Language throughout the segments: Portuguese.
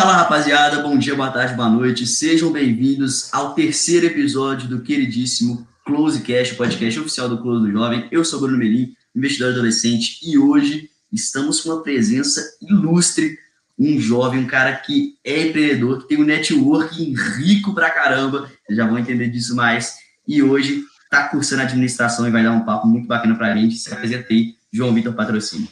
Fala rapaziada, bom dia, boa tarde, boa noite. Sejam bem-vindos ao terceiro episódio do queridíssimo Closecast, podcast oficial do Close do Jovem. Eu sou Bruno Melim, investidor adolescente, e hoje estamos com uma presença ilustre, um jovem, um cara que é empreendedor, que tem um networking rico pra caramba, vocês já vão entender disso mais, e hoje está cursando administração e vai dar um papo muito bacana pra gente. Se apresentei, João Vitor Patrocínio.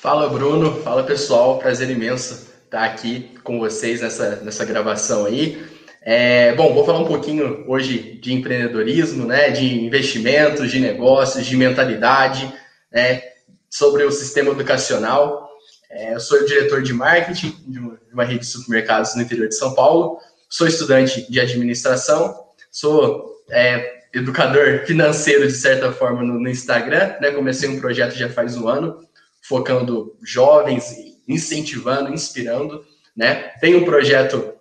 Fala Bruno, fala pessoal, prazer imenso estar aqui com vocês nessa, nessa gravação aí. É, bom, vou falar um pouquinho hoje de empreendedorismo, né, de investimentos, de negócios, de mentalidade, né, sobre o sistema educacional. É, eu sou o diretor de marketing de uma, de uma, rede de supermercados no interior de São Paulo, sou estudante de administração, sou é, educador financeiro, de certa forma, no, no Instagram. Né, comecei um projeto já faz um ano, focando jovens, incentivando, inspirando. Né? Tem um projeto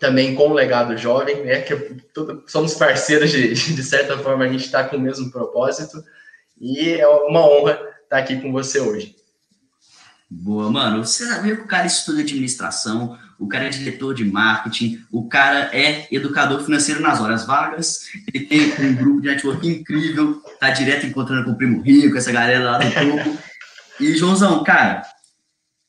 também com o Legado Jovem, né, que somos parceiros de, de certa forma, a gente está com o mesmo propósito, e é uma honra estar aqui com você hoje. Boa, mano. Você sabia que o cara estuda administração, o cara é diretor de marketing, o cara é educador financeiro nas horas vagas, ele tem um grupo de network incrível, tá direto encontrando com o Primo Rico, essa galera lá do topo. E, Joãozão, cara,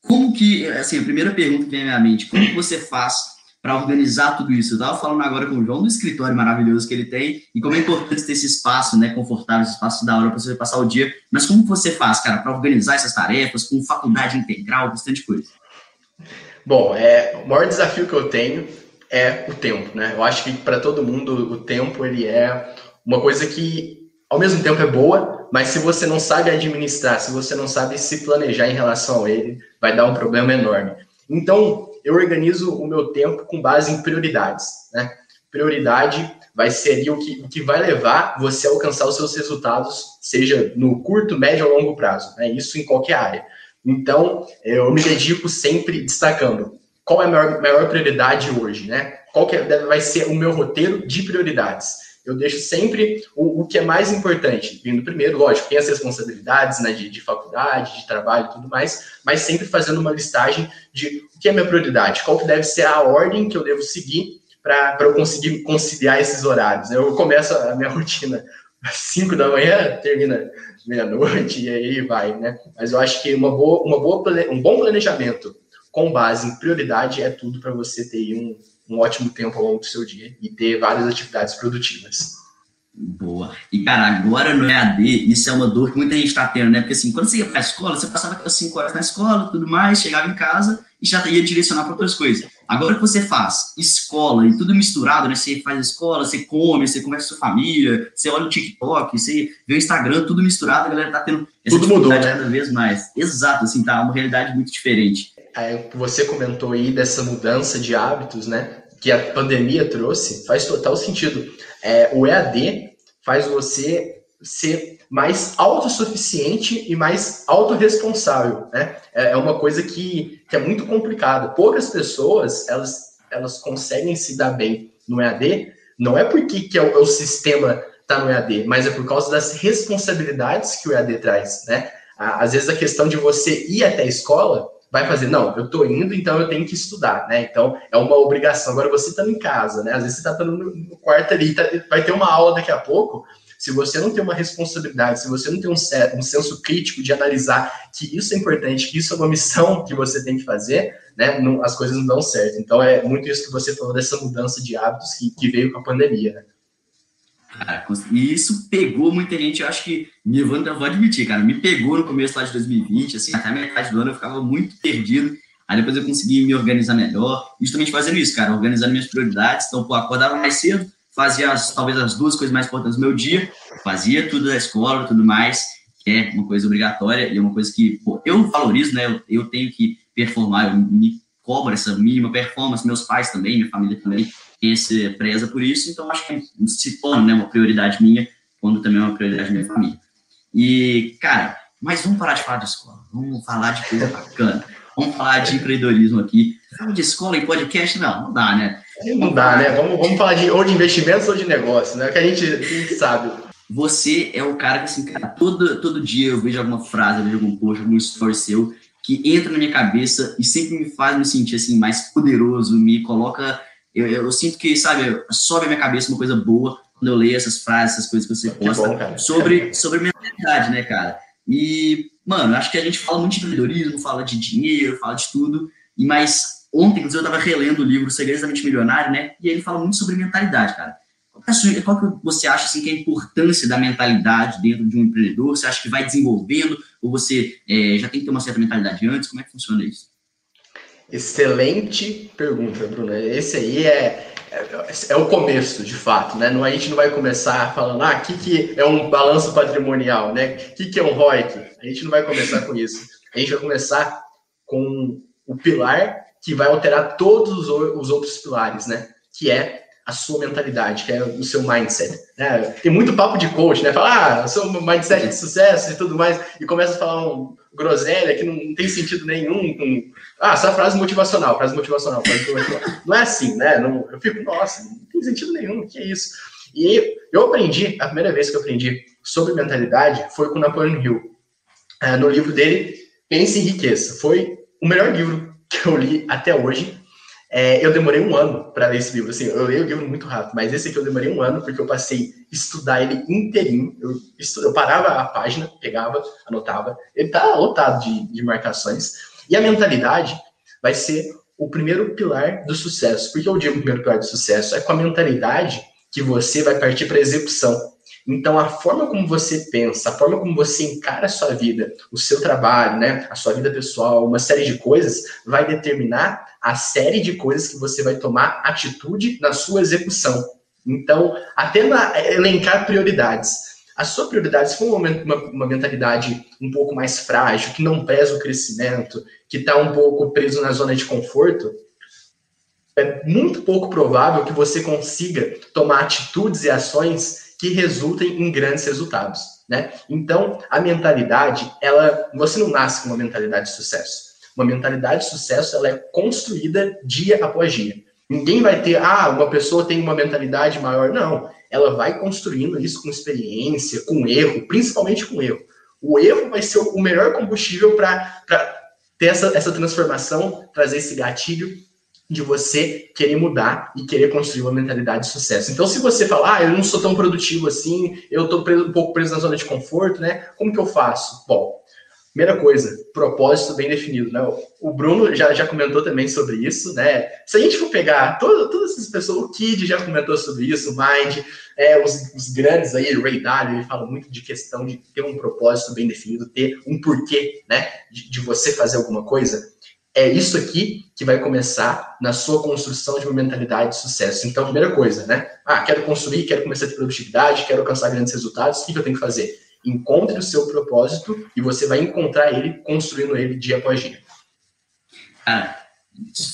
como que, assim, a primeira pergunta que vem à minha mente, como você faz para organizar tudo isso. Eu estava falando agora com o João do escritório maravilhoso que ele tem e como é importante ter esse espaço, né, confortável, esse espaço da hora para você passar o dia. Mas como você faz, cara, para organizar essas tarefas com faculdade integral, bastante coisa? Bom, é, o maior desafio que eu tenho é o tempo, né? Eu acho que para todo mundo o tempo ele é uma coisa que ao mesmo tempo é boa, mas se você não sabe administrar, se você não sabe se planejar em relação a ele, vai dar um problema enorme. Então, eu organizo o meu tempo com base em prioridades. Né? Prioridade vai ser o que, o que vai levar você a alcançar os seus resultados, seja no curto, médio ou longo prazo. Né? Isso em qualquer área. Então, eu me dedico sempre destacando qual é a maior, maior prioridade hoje, né? Qual que é, vai ser o meu roteiro de prioridades eu deixo sempre o, o, que é mais importante, vindo primeiro, lógico, tem as responsabilidades né, de, de faculdade, de trabalho e tudo mais, mas sempre fazendo uma listagem de o que é minha prioridade, qual que deve ser a ordem que eu devo seguir para eu conseguir conciliar esses horários. Eu começo a minha rotina às 5 da manhã, termina meia-noite e aí vai, né? Mas eu acho que uma boa, uma boa, um bom planejamento com base em prioridade é tudo para você ter um, um ótimo tempo ao longo do seu dia e ter várias atividades produtivas. Boa. E, cara, agora no EAD, isso é uma dor que muita gente está tendo, né? Porque, assim, quando você ia para a escola, você passava aquelas 5 horas na escola tudo mais, chegava em casa e já ia direcionar para outras coisas. Agora que você faz escola e tudo misturado, né? Você faz escola, você come, você conversa com sua família, você olha o TikTok, você vê o Instagram, tudo misturado, a galera tá tendo essa tudo mudou, né? cada vez mais. Exato, assim, tá uma realidade muito diferente você comentou aí dessa mudança de hábitos, né? Que a pandemia trouxe, faz total sentido. É, o EAD faz você ser mais autossuficiente e mais autorresponsável, né? É, é uma coisa que, que é muito complicada. Poucas pessoas, elas, elas conseguem se dar bem no EAD, não é porque que é o, é o sistema está no EAD, mas é por causa das responsabilidades que o EAD traz, né? Às vezes a questão de você ir até a escola vai fazer, não, eu tô indo, então eu tenho que estudar, né? Então é uma obrigação. Agora você tá em casa, né? Às vezes você tá no quarto ali, tá, vai ter uma aula daqui a pouco. Se você não tem uma responsabilidade, se você não tem um, um senso crítico de analisar que isso é importante, que isso é uma missão que você tem que fazer, né? Não, as coisas não dão certo. Então é muito isso que você falou dessa mudança de hábitos que, que veio com a pandemia, né? Cara, e isso pegou muita gente, eu acho que, me vou, vou admitir, cara, me pegou no começo lá de 2020, assim, até metade do ano eu ficava muito perdido, aí depois eu consegui me organizar melhor, justamente fazendo isso, cara, organizando minhas prioridades, então, pô, acordava mais cedo, fazia as, talvez as duas coisas mais importantes do meu dia, fazia tudo da escola, tudo mais, que é uma coisa obrigatória e é uma coisa que, pô, eu valorizo, né, eu, eu tenho que performar, eu me cobro essa mínima performance, meus pais também, minha família também, esse preza por isso, então acho que se torna né, uma prioridade minha, quando também é uma prioridade da minha família. E, cara, mas vamos parar de falar de escola, vamos falar de coisa bacana, vamos falar de empreendedorismo aqui. Falar de escola em podcast, não, não dá, né? Não dá, né? Vamos, vamos falar de ou de investimentos ou de negócio, né? Que a gente, a gente sabe. Você é o cara que, assim, cara, todo, todo dia eu vejo alguma frase, eu vejo algum post, algum story seu, que entra na minha cabeça e sempre me faz me sentir assim mais poderoso, me coloca. Eu, eu, sinto que, sabe, sobe a minha cabeça uma coisa boa quando eu leio essas frases, essas coisas que você posta bom, sobre, sobre mentalidade, né, cara? E, mano, acho que a gente fala muito de empreendedorismo, fala de dinheiro, fala de tudo, e mas ontem, inclusive, eu estava relendo o livro Segredos da Mente Milionária, né? E ele fala muito sobre mentalidade, cara. Qual que você acha assim, que é a importância da mentalidade dentro de um empreendedor? Você acha que vai desenvolvendo ou você é, já tem que ter uma certa mentalidade antes? Como é que funciona isso? Excelente pergunta, Bruna. Esse aí é, é, é, o começo, de fato, né? Não, a gente não vai começar falando, ah, o que, que é um balanço patrimonial, né? O que, que é um ROIC? A gente não vai começar com isso. A gente vai começar com o pilar que vai alterar todos os outros pilares, né? Que é a sua mentalidade, que é o seu mindset. Né? Tem muito papo de coach, né? Falar, ah, seu mindset de sucesso e tudo mais, e começa a falar um groselha que não, tem sentido nenhum. Com... Ah, essa frase motivacional, frase motivacional, frase motivacional. Não é assim, né? Não, eu fico, nossa, não tem sentido nenhum, que é isso? E eu aprendi, a primeira vez que eu aprendi sobre mentalidade foi com Napoleon Hill. É, no livro dele, Pense em Riqueza. Foi o melhor livro que eu li até hoje. É, eu demorei um ano para ler esse livro. Assim, eu leio o livro muito rápido, mas esse aqui eu demorei um ano porque eu passei a estudar ele inteirinho. Eu, eu parava a página, pegava, anotava. Ele tá lotado de, de marcações. E a mentalidade vai ser o primeiro pilar do sucesso. Por que eu digo o primeiro pilar do sucesso? É com a mentalidade que você vai partir para a execução. Então, a forma como você pensa, a forma como você encara a sua vida, o seu trabalho, né, a sua vida pessoal, uma série de coisas, vai determinar a série de coisas que você vai tomar atitude na sua execução. Então, até na, elencar prioridades. A sua prioridade, se for uma, uma, uma, mentalidade um pouco mais frágil, que não pesa o crescimento, que está um pouco preso na zona de conforto, é muito pouco provável que você consiga tomar atitudes e ações que resultem em grandes resultados, né? Então, a mentalidade, ela, você não nasce com uma mentalidade de sucesso. Uma mentalidade de sucesso, ela é construída dia após dia. Ninguém vai ter, ah, uma pessoa tem uma mentalidade maior. Não, ela vai construindo isso com experiência, com erro, principalmente com erro. O erro vai ser o melhor combustível para ter essa, essa transformação, trazer esse gatilho de você querer mudar e querer construir uma mentalidade de sucesso. Então, se você falar, ah, eu não sou tão produtivo assim, eu estou um pouco preso na zona de conforto, né? Como que eu faço? Bom, primeira coisa, propósito bem definido, né? O Bruno já, já comentou também sobre isso, né? Se a gente for pegar todo, todas essas pessoas, o Kid já comentou sobre isso, o Mind, é, os, os grandes aí, o Ray Dalio, ele fala muito de questão de ter um propósito bem definido, ter um porquê, né? de, de você fazer alguma coisa é isso aqui que vai começar na sua construção de uma mentalidade de sucesso. Então, primeira coisa, né? Ah, quero construir, quero começar a ter produtividade, quero alcançar grandes resultados. O que eu tenho que fazer? Encontre o seu propósito e você vai encontrar ele construindo ele dia após dia. Cara,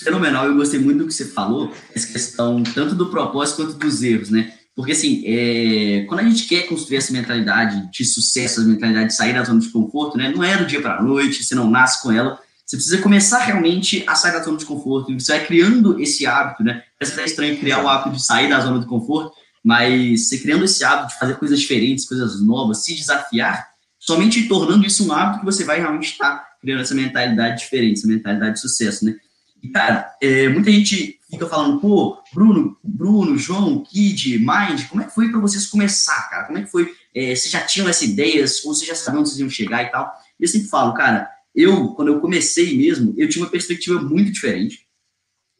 fenomenal. Eu gostei muito do que você falou, essa questão tanto do propósito quanto dos erros, né? Porque, assim, é, quando a gente quer construir essa mentalidade de sucesso, essa mentalidade de sair da zona de conforto, né? Não é do dia para a noite, você não nasce com ela você precisa começar realmente a sair da zona de conforto. Você vai criando esse hábito, né? Parece até estranho criar o hábito de sair da zona de conforto, mas você criando esse hábito de fazer coisas diferentes, coisas novas, se desafiar, somente tornando isso um hábito que você vai realmente estar criando essa mentalidade diferente, essa mentalidade de sucesso, né? E, cara, é, muita gente fica falando, pô, Bruno, Bruno, João, Kid, Mind, como é que foi para vocês começar, cara? Como é que foi? É, já tinham essa ideias, ou vocês já sabiam onde vocês iam chegar e tal? Eu sempre falo, cara, eu, quando eu comecei mesmo, eu tinha uma perspectiva muito diferente.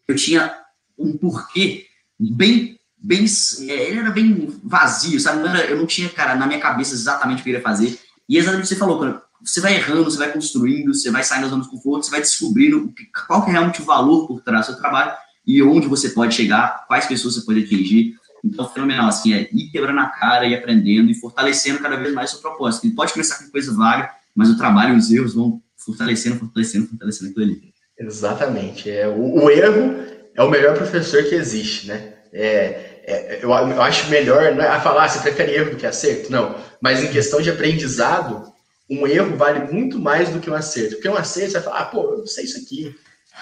Eu tinha um porquê bem, bem, é, ele era bem vazio, sabe? Não era, eu não tinha, cara, na minha cabeça exatamente o que eu ia fazer. E exatamente o que você falou, quando você vai errando, você vai construindo, você vai saindo da zona de conforto, você vai descobrindo qual que é realmente o valor por trás do seu trabalho e onde você pode chegar, quais pessoas você pode atingir. Então, fenomenal, assim, é ir quebrando a cara e aprendendo e fortalecendo cada vez mais o seu propósito. Ele pode começar com coisa vaga, mas o trabalho e os erros vão fortalecendo, fortalecendo, fortalecendo aquilo ali. Exatamente. É, o, o erro é o melhor professor que existe, né? É, é, eu, eu, acho melhor, não é a falar, ah, você prefere erro do que acerto? Não. Mas em questão de aprendizado, um erro vale muito mais do que um acerto. Porque um acerto, você vai falar, ah, pô, eu não sei isso aqui.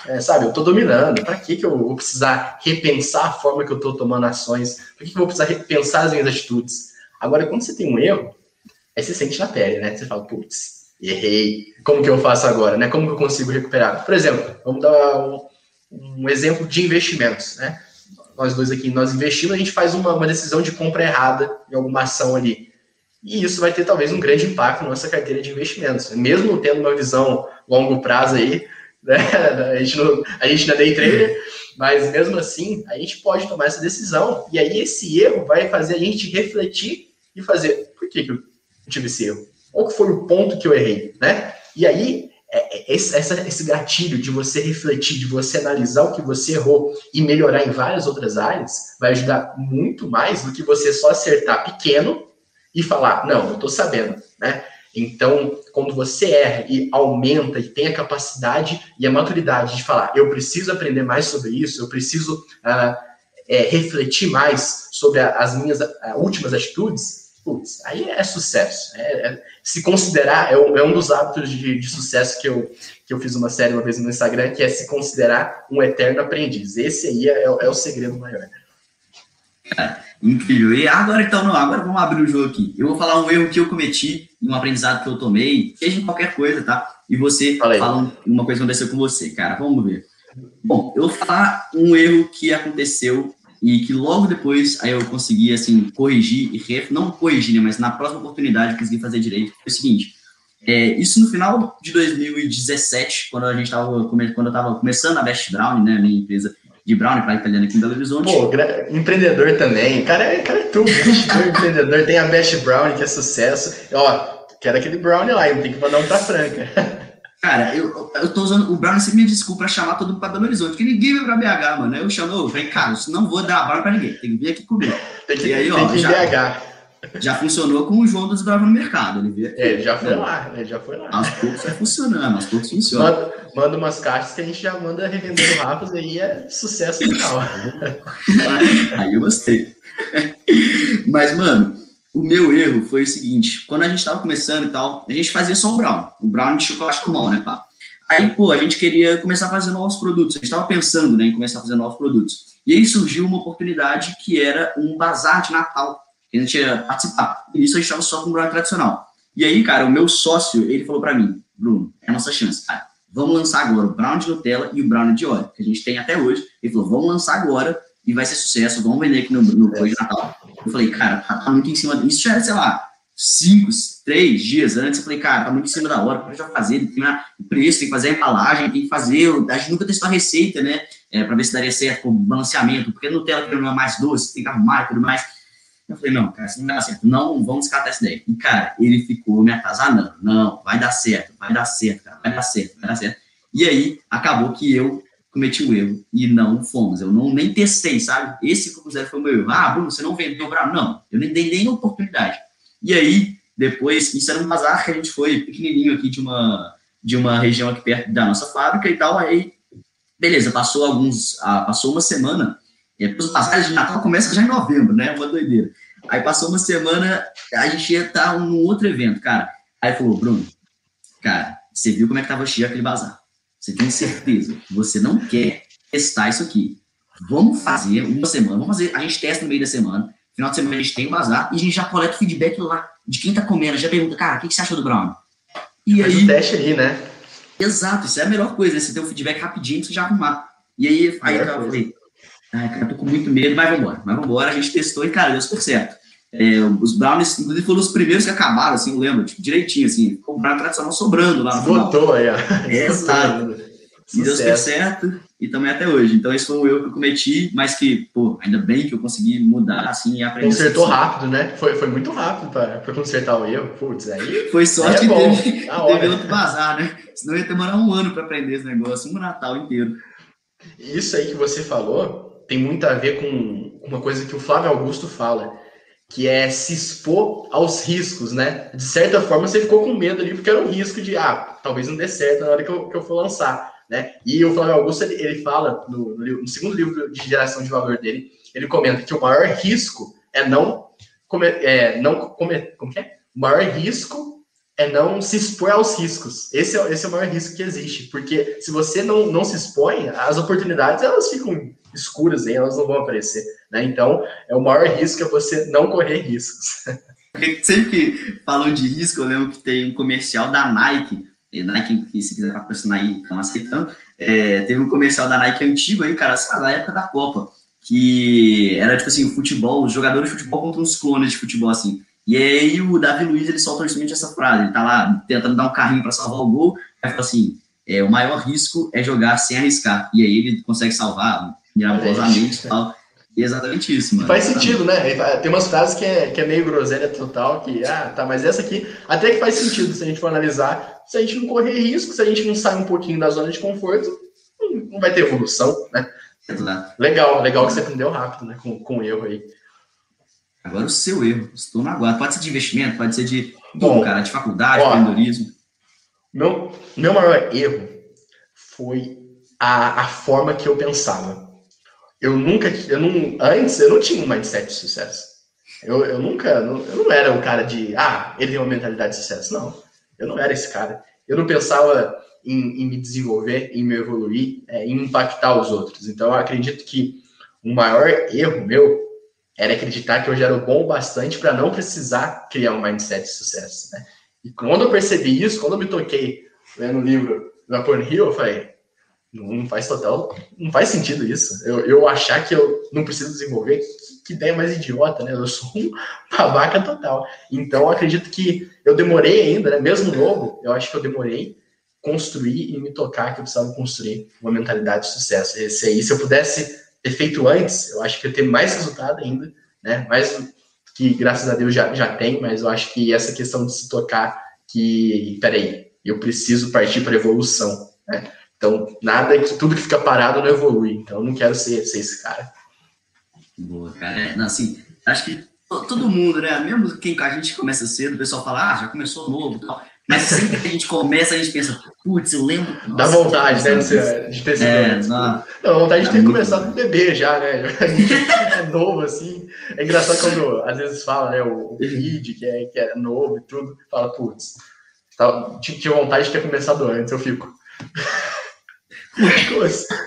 É, sabe, eu tô dominando. Para que, que eu vou precisar repensar a forma que eu tô tomando ações? Para que, que eu vou precisar repensar as minhas atitudes? Agora, quando você tem um erro, aí você sente na pele, né? Você fala, putz, errei. Como que eu faço agora, né? Como que eu consigo recuperar? Por exemplo, vamos dar um, um exemplo de investimentos, né? Nós dois aqui, nós investimos, a gente faz uma, uma decisão de compra errada em alguma ação ali. E isso vai ter talvez um grande impacto na nossa carteira de investimentos. Mesmo tendo uma visão longo prazo aí, né? A gente não, a gente não é day trader, mas mesmo assim, a gente pode tomar essa decisão. E aí esse erro vai fazer a gente refletir e fazer, por que, que eu tive esse erro? Qual que foi o ponto que eu errei, né? E aí, é, é, esse, esse gatilho de você refletir, de você analisar o que você errou e melhorar em várias outras áreas, vai ajudar muito mais do que você só acertar pequeno e falar, não, eu estou sabendo, né? Então, quando você erra e aumenta e tem a capacidade e a maturidade de falar, eu preciso aprender mais sobre isso, eu preciso uh, é, refletir mais sobre a, as minhas uh, últimas atitudes, putz, aí é sucesso. É, é, se considerar, é um, é um dos hábitos de, de, sucesso que eu, que eu fiz uma série uma vez no Instagram, que é se considerar um eterno aprendiz. Esse aí é, é o segredo maior. Cara, incrível. E agora então, não, agora vamos abrir o jogo aqui. Eu vou falar um erro que eu cometi, um aprendizado que eu tomei, seja em qualquer coisa, tá? E você Falei. fala uma coisa que aconteceu com você, cara. Vamos ver. Bom, eu vou falar um erro que aconteceu e que logo depois aí eu consegui, assim, corrigir e ref... não corrigir, né, mas na próxima oportunidade eu consegui fazer direito. Foi o seguinte, é, isso no final de 2017, quando a gente estava quando eu estava começando a Best Brown, né, minha empresa de brownie para italiana aqui em Belo Horizonte. Pô, empreendedor também. Cara, é, cara é tudo. empreendedor. Tem a Best Brownie, que é sucesso. Ó, quero aquele brownie lá, eu tenho que mandar um pra Franca. Cara, eu, eu tô usando o Brownie sempre me desculpa pra chamar todo mundo pra Belo Horizonte, porque ninguém vem pra BH, mano. Aí eu chamo, vem, cara, não vou dar Brownie pra ninguém, tem que vir aqui comigo. Tem que, e aí, ó, já, BH. Já funcionou com o João dos Bravos no mercado. Ele, veio, é, já foi lá, ele já foi lá. Aos poucos vai funcionando, aos poucos funciona. Manda, manda umas caixas que a gente já manda revendendo rápido aí é sucesso final. aí eu gostei. Mas, mano, o meu erro foi o seguinte: quando a gente tava começando e tal, a gente fazia só o brown. O brown de chocolate com mão, né, pá? Aí, pô, a gente queria começar a fazer novos produtos. A gente tava pensando né, em começar a fazer novos produtos. E aí surgiu uma oportunidade que era um bazar de Natal que a gente ia participar. E isso a gente estava só com o brownie tradicional. E aí, cara, o meu sócio, ele falou para mim, Bruno, é a nossa chance, cara. Vamos lançar agora o brownie de Nutella e o brownie de óleo, que a gente tem até hoje. Ele falou, vamos lançar agora e vai ser sucesso, vamos vender aqui no, no de Natal. Eu falei, cara, tá, tá muito em cima disso. já era, sei lá, cinco, três dias antes. Eu falei, cara, tá muito em cima da hora, para já fazer, tem o preço, tem que fazer a embalagem, tem que fazer. A gente nunca testou a receita, né? É, para ver se daria certo o balanceamento, porque Nutella que não é mais doce, tem que arrumar e tudo mais. Eu falei, não, cara, isso não vai certo. Não, vamos descartar essa ideia. E, cara, ele ficou me atazanando. Não, vai dar certo, vai dar certo, cara, vai dar certo, vai dar certo. E aí, acabou que eu cometi o erro e não fomos. Eu não nem testei, sabe? Esse foi o meu erro. Ah, Bruno, você não vendeu para Não, eu nem dei nem oportunidade. E aí, depois, isso era um bazar que a gente foi pequenininho aqui de uma, de uma região aqui perto da nossa fábrica e tal. Aí, beleza, passou alguns, ah, passou uma semana e depois o passagem de Natal começa já em novembro, né? Uma doideira. Aí passou uma semana, a gente ia estar num outro evento, cara. Aí falou, Bruno, cara, você viu como é que tava cheio aquele bazar. Você tem certeza que você não quer testar isso aqui. Vamos fazer uma semana, vamos fazer, a gente testa no meio da semana. Final de semana a gente tem o bazar e a gente já coleta o feedback lá de quem tá comendo. Já pergunta, cara, o que, que você achou do Brown? E Faz aí. o teste aí, né? Exato, isso é a melhor coisa, né? Você ter o um feedback rapidinho, você já arrumar. E aí, aí eu falei, Ai, cara, tô com muito medo, mas vambora. Mas vambora, a gente testou e, cara, deu super certo. É, os brownies, inclusive, foram os primeiros que acabaram, assim, eu lembro, tipo, direitinho, assim, o brownie tradicional sobrando lá aí, ó. É, exato. E deu super certo, e também até hoje. Então, esse foi o erro que eu cometi, mas que, pô, ainda bem que eu consegui mudar, assim, e aprender. Consertou rápido, né? Foi, foi muito rápido para consertar o erro. Putz, aí. Foi sorte aí é que teve, teve outro bazar, né? Senão ia demorar um ano para aprender esse negócio, um Natal inteiro. Isso aí que você falou, tem muito a ver com uma coisa que o Flávio Augusto fala, que é se expor aos riscos, né? De certa forma, você ficou com medo ali, porque era um risco de, ah, talvez não dê certo na hora que eu, que eu for lançar, né? E o Flávio Augusto, ele, ele fala, no, no, segundo livro de geração de valor dele, ele comenta que o maior risco é não comer, é, não comer, como que é? O maior risco é não se expor aos riscos. Esse é, esse é o maior risco que existe, porque se você não, não se expõe, as oportunidades, elas ficam escuras aí, elas não vão aparecer. Né? Então, é o maior risco é você não correr riscos. Sempre que falam de risco, eu lembro que tem um comercial da Nike, Nike, que se quiser patrocinar aí, estão aceitando, é, teve um comercial da Nike antigo aí, cara, sei lá, da época da Copa, que era tipo assim, o futebol, os jogadores de futebol contra uns clones de futebol, assim. E aí o Davi Luiz, ele solta justamente essa frase, ele tá lá tentando dar um carrinho para salvar o gol, aí fala assim, é, o maior risco é jogar sem arriscar. E aí ele consegue salvar e tal. E é exatamente isso, mano. Faz sentido, né? Tem umas frases que é, que é meio groselha total, que, ah, tá, mas essa aqui até que faz sentido se a gente for analisar. Se a gente não correr risco, se a gente não sair um pouquinho da zona de conforto, não vai ter evolução, né? Exato. Legal, legal que você aprendeu rápido, né? Com, com o erro aí. Agora o seu erro, estou na guarda. Pode ser de investimento, pode ser de, bom, cara, de faculdade, empreendedorismo. Meu, meu maior erro foi a, a forma que eu pensava. Eu nunca, eu não, antes eu não tinha um mindset de sucesso. Eu, eu nunca, eu não era o cara de, ah, ele tem uma mentalidade de sucesso. Não, eu não era esse cara. Eu não pensava em, em me desenvolver, em me evoluir, é, em impactar os outros. Então eu acredito que o maior erro meu era acreditar que eu já era bom o bastante para não precisar criar um mindset de sucesso. Né? E quando eu percebi isso, quando eu me toquei lendo o livro do Napoleon Hill, eu falei, não faz total, não faz sentido isso. Eu, eu achar que eu não preciso desenvolver, que, que ideia mais idiota, né? Eu sou um babaca total. Então, acredito que eu demorei ainda, né? Mesmo novo, eu acho que eu demorei construir e me tocar que eu precisava construir uma mentalidade de sucesso. Esse aí, se eu pudesse ter feito antes, eu acho que eu ia ter mais resultado ainda, né? Mais que graças a Deus já, já tem, mas eu acho que essa questão de se tocar que, peraí, eu preciso partir para evolução, né? Então, nada que tudo que fica parado não evolui. Então, eu não quero ser, ser esse cara. Boa, cara. É, não, assim, acho que todo mundo, né? Mesmo quem a gente começa cedo, o pessoal fala, ah, já começou novo tal. Mas sempre que a gente começa, a gente pensa, putz, eu lembro. Nossa, Dá vontade, né, de, de ter sido. É, não, não, vontade de ter começado com bebê já, né? A gente é novo, assim. É engraçado quando às vezes fala, né, o, o que é, que é novo e tudo, fala, putz, tá, tinha vontade de ter começado antes, eu fico.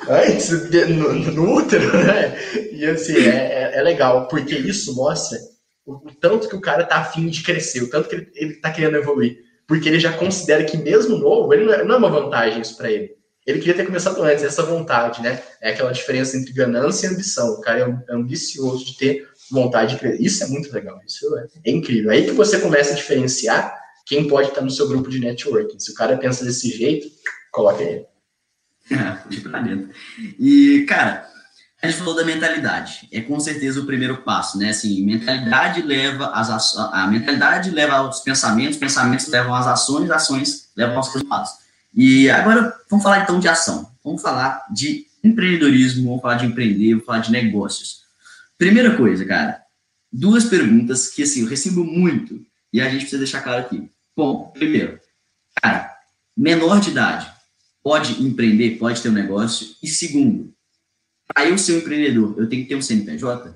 Antes, no, no útero, né? E assim, é, é, é legal, porque isso mostra o, o, tanto que o cara tá afim de crescer, o tanto que ele, ele tá querendo evoluir. Porque ele já considera que mesmo novo, ele não é, não é uma vantagem isso para ele. Ele queria ter começado antes, essa vontade, né? É aquela diferença entre ganância e ambição. O cara é ambicioso de ter vontade de crescer. Isso é muito legal, isso é, é incrível. Aí que você começa a diferenciar quem pode estar no seu grupo de networking. Se o cara pensa desse jeito, coloca ele. pra dentro. E, cara, a gente falou da mentalidade. É com certeza o primeiro passo, né? Assim, mentalidade leva ações, a mentalidade leva aos pensamentos, pensamentos levam às ações, ações levam aos resultados. E agora vamos falar então de ação. Vamos falar de empreendedorismo, vamos falar de empreender, vamos falar de negócios. Primeira coisa, cara, duas perguntas que assim eu recebo muito e a gente precisa deixar claro aqui. Bom, primeiro, cara, menor de idade pode empreender, pode ter um negócio. E segundo, para eu ser um empreendedor, eu tenho que ter um CNPJ?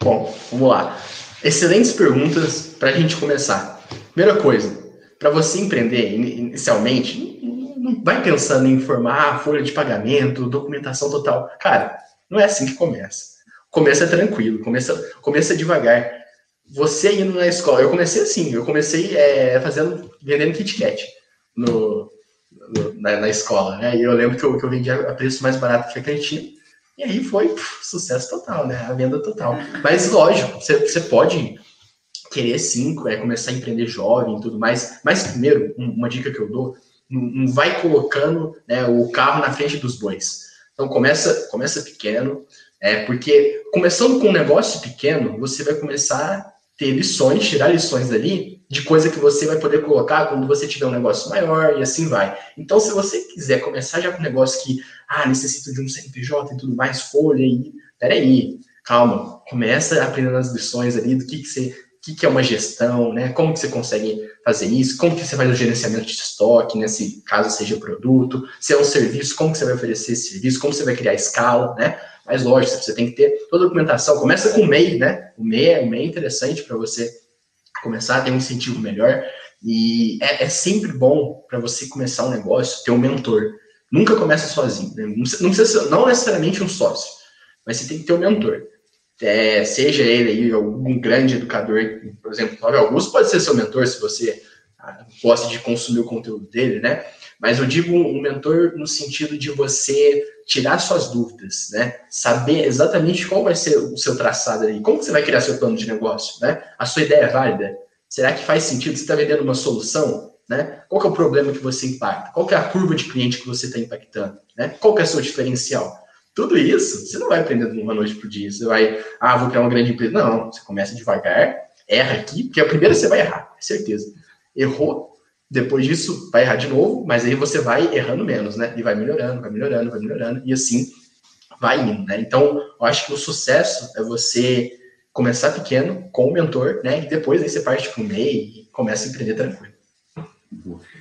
Bom, vamos lá. Excelentes perguntas para a gente começar. Primeira coisa, para você empreender inicialmente, não vai pensando em formar folha de pagamento, documentação total. Cara, não é assim que começa. Começa tranquilo, começa, começa devagar. Você indo na escola, eu comecei assim, eu comecei é, fazendo, vendendo Kit Kat no, na, na, escola, né? E eu lembro que eu, que eu a preço mais barato que a cantina. E aí foi puf, sucesso total, né? A venda total. Mas lógico, você, pode querer sim é, começar a empreender jovem e tudo mais. Mas primeiro, uma dica que eu dou, não vai colocando né, o carro na frente dos bois. Então começa, começa pequeno, é, porque começando com um negócio pequeno, você vai começar a ter lições, tirar lições dali de coisa que você vai poder colocar quando você tiver um negócio maior e assim vai. Então, se você quiser começar já com um negócio que, ah, necessito de um CNPJ e tudo mais, folha e. Peraí, calma, começa aprendendo as lições ali do que, que você. O que, que é uma gestão, né? Como que você consegue fazer isso? Como que você faz o gerenciamento de estoque, né? Se caso seja produto, se é um serviço, como que você vai oferecer esse serviço, como você vai criar escala, né? Mas lógico, você tem que ter toda a documentação. Começa com o MEI, né? O MEI, é, o MEI interessante para você começar ter um incentivo melhor. E é, é sempre bom para você começar um negócio ter um mentor. Nunca começa sozinho. Né? Não, precisa, não, necessariamente um sócio, mas você tem que ter um mentor. é, seja ele aí algum grande educador, por exemplo, Flávio Augusto pode ser seu mentor se você ah, gosta de consumir o conteúdo dele, né? Mas eu digo um mentor no sentido de você tirar suas dúvidas, né? Saber exatamente qual vai ser o seu traçado aí, como você vai criar seu plano de negócio, né? A sua ideia é válida? Será que faz sentido? Você está vendendo uma solução? Né? Qual é o problema que você impacta? Qual é a curva de cliente que você está impactando? Né? Qual é o seu diferencial? Tudo isso, você não vai aprender de uma noite para o dia. Você vai, ah, vou criar uma grande empresa. Não, você começa devagar, erra aqui, porque a primeira você vai errar, certeza. Errou, depois disso vai errar de novo, mas aí você vai errando menos, né? E vai melhorando, vai melhorando, vai melhorando, e assim vai indo, né? Então, eu acho que o sucesso é você começar pequeno com o mentor, né? E depois aí você parte para o MEI e começa a empreender tranquilo.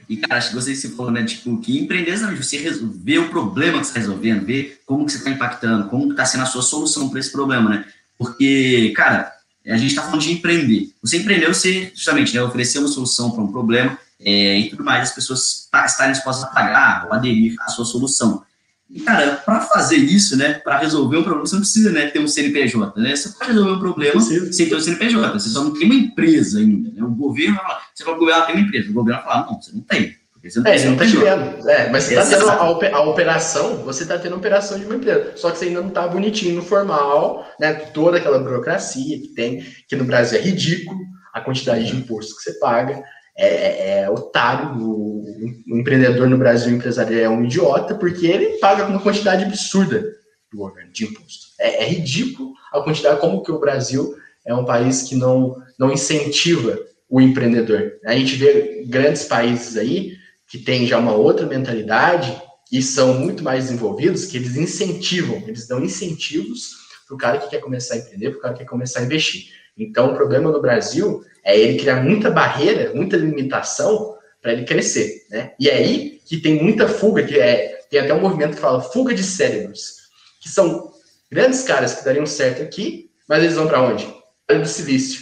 E, cara, acho que você se falou, né? Tipo, que empreender é você resolver o problema que você está resolvendo, ver como que você está impactando, como está sendo a sua solução para esse problema, né? Porque, cara, a gente está falando de empreender. Você empreendeu, você, justamente, né, oferecer uma solução para um problema é, e tudo mais, as pessoas estarem dispostas a pagar ou aderir à sua solução. E, cara, para fazer isso, né, para resolver um problema, você não precisa né, ter um CNPJ, né? Você pode resolver um problema sem ter um CNPJ. Você só não tem uma empresa ainda. Né? O governo fala, você fala, o governo tem uma empresa. O governo fala, não, você não tem. Você não, é, você não tá tirando. É, mas você está tendo a, a, operação, você está tendo a operação de uma empresa. Só que você ainda não está bonitinho no formal, né? Toda aquela burocracia que tem, que no Brasil é ridículo, a quantidade de impostos que você paga é, é, é otário. O, o, empreendedor no Brasil, o empresário, é um idiota, porque ele paga uma quantidade absurda do governo de imposto. É, é, ridículo a quantidade, como que o Brasil é um país que não, não incentiva o empreendedor. A gente vê grandes países aí que têm já uma outra mentalidade e são muito mais desenvolvidos, que eles incentivam, eles dão incentivos para o cara que quer começar a empreender, para o cara que quer começar a investir. Então, o problema no Brasil é ele criar muita barreira, muita limitação para ele crescer, né? E é aí que tem muita fuga, que é tem até um movimento que fala fuga de cérebros, que são grandes caras que dariam certo aqui, mas eles vão para onde? Para do Silício.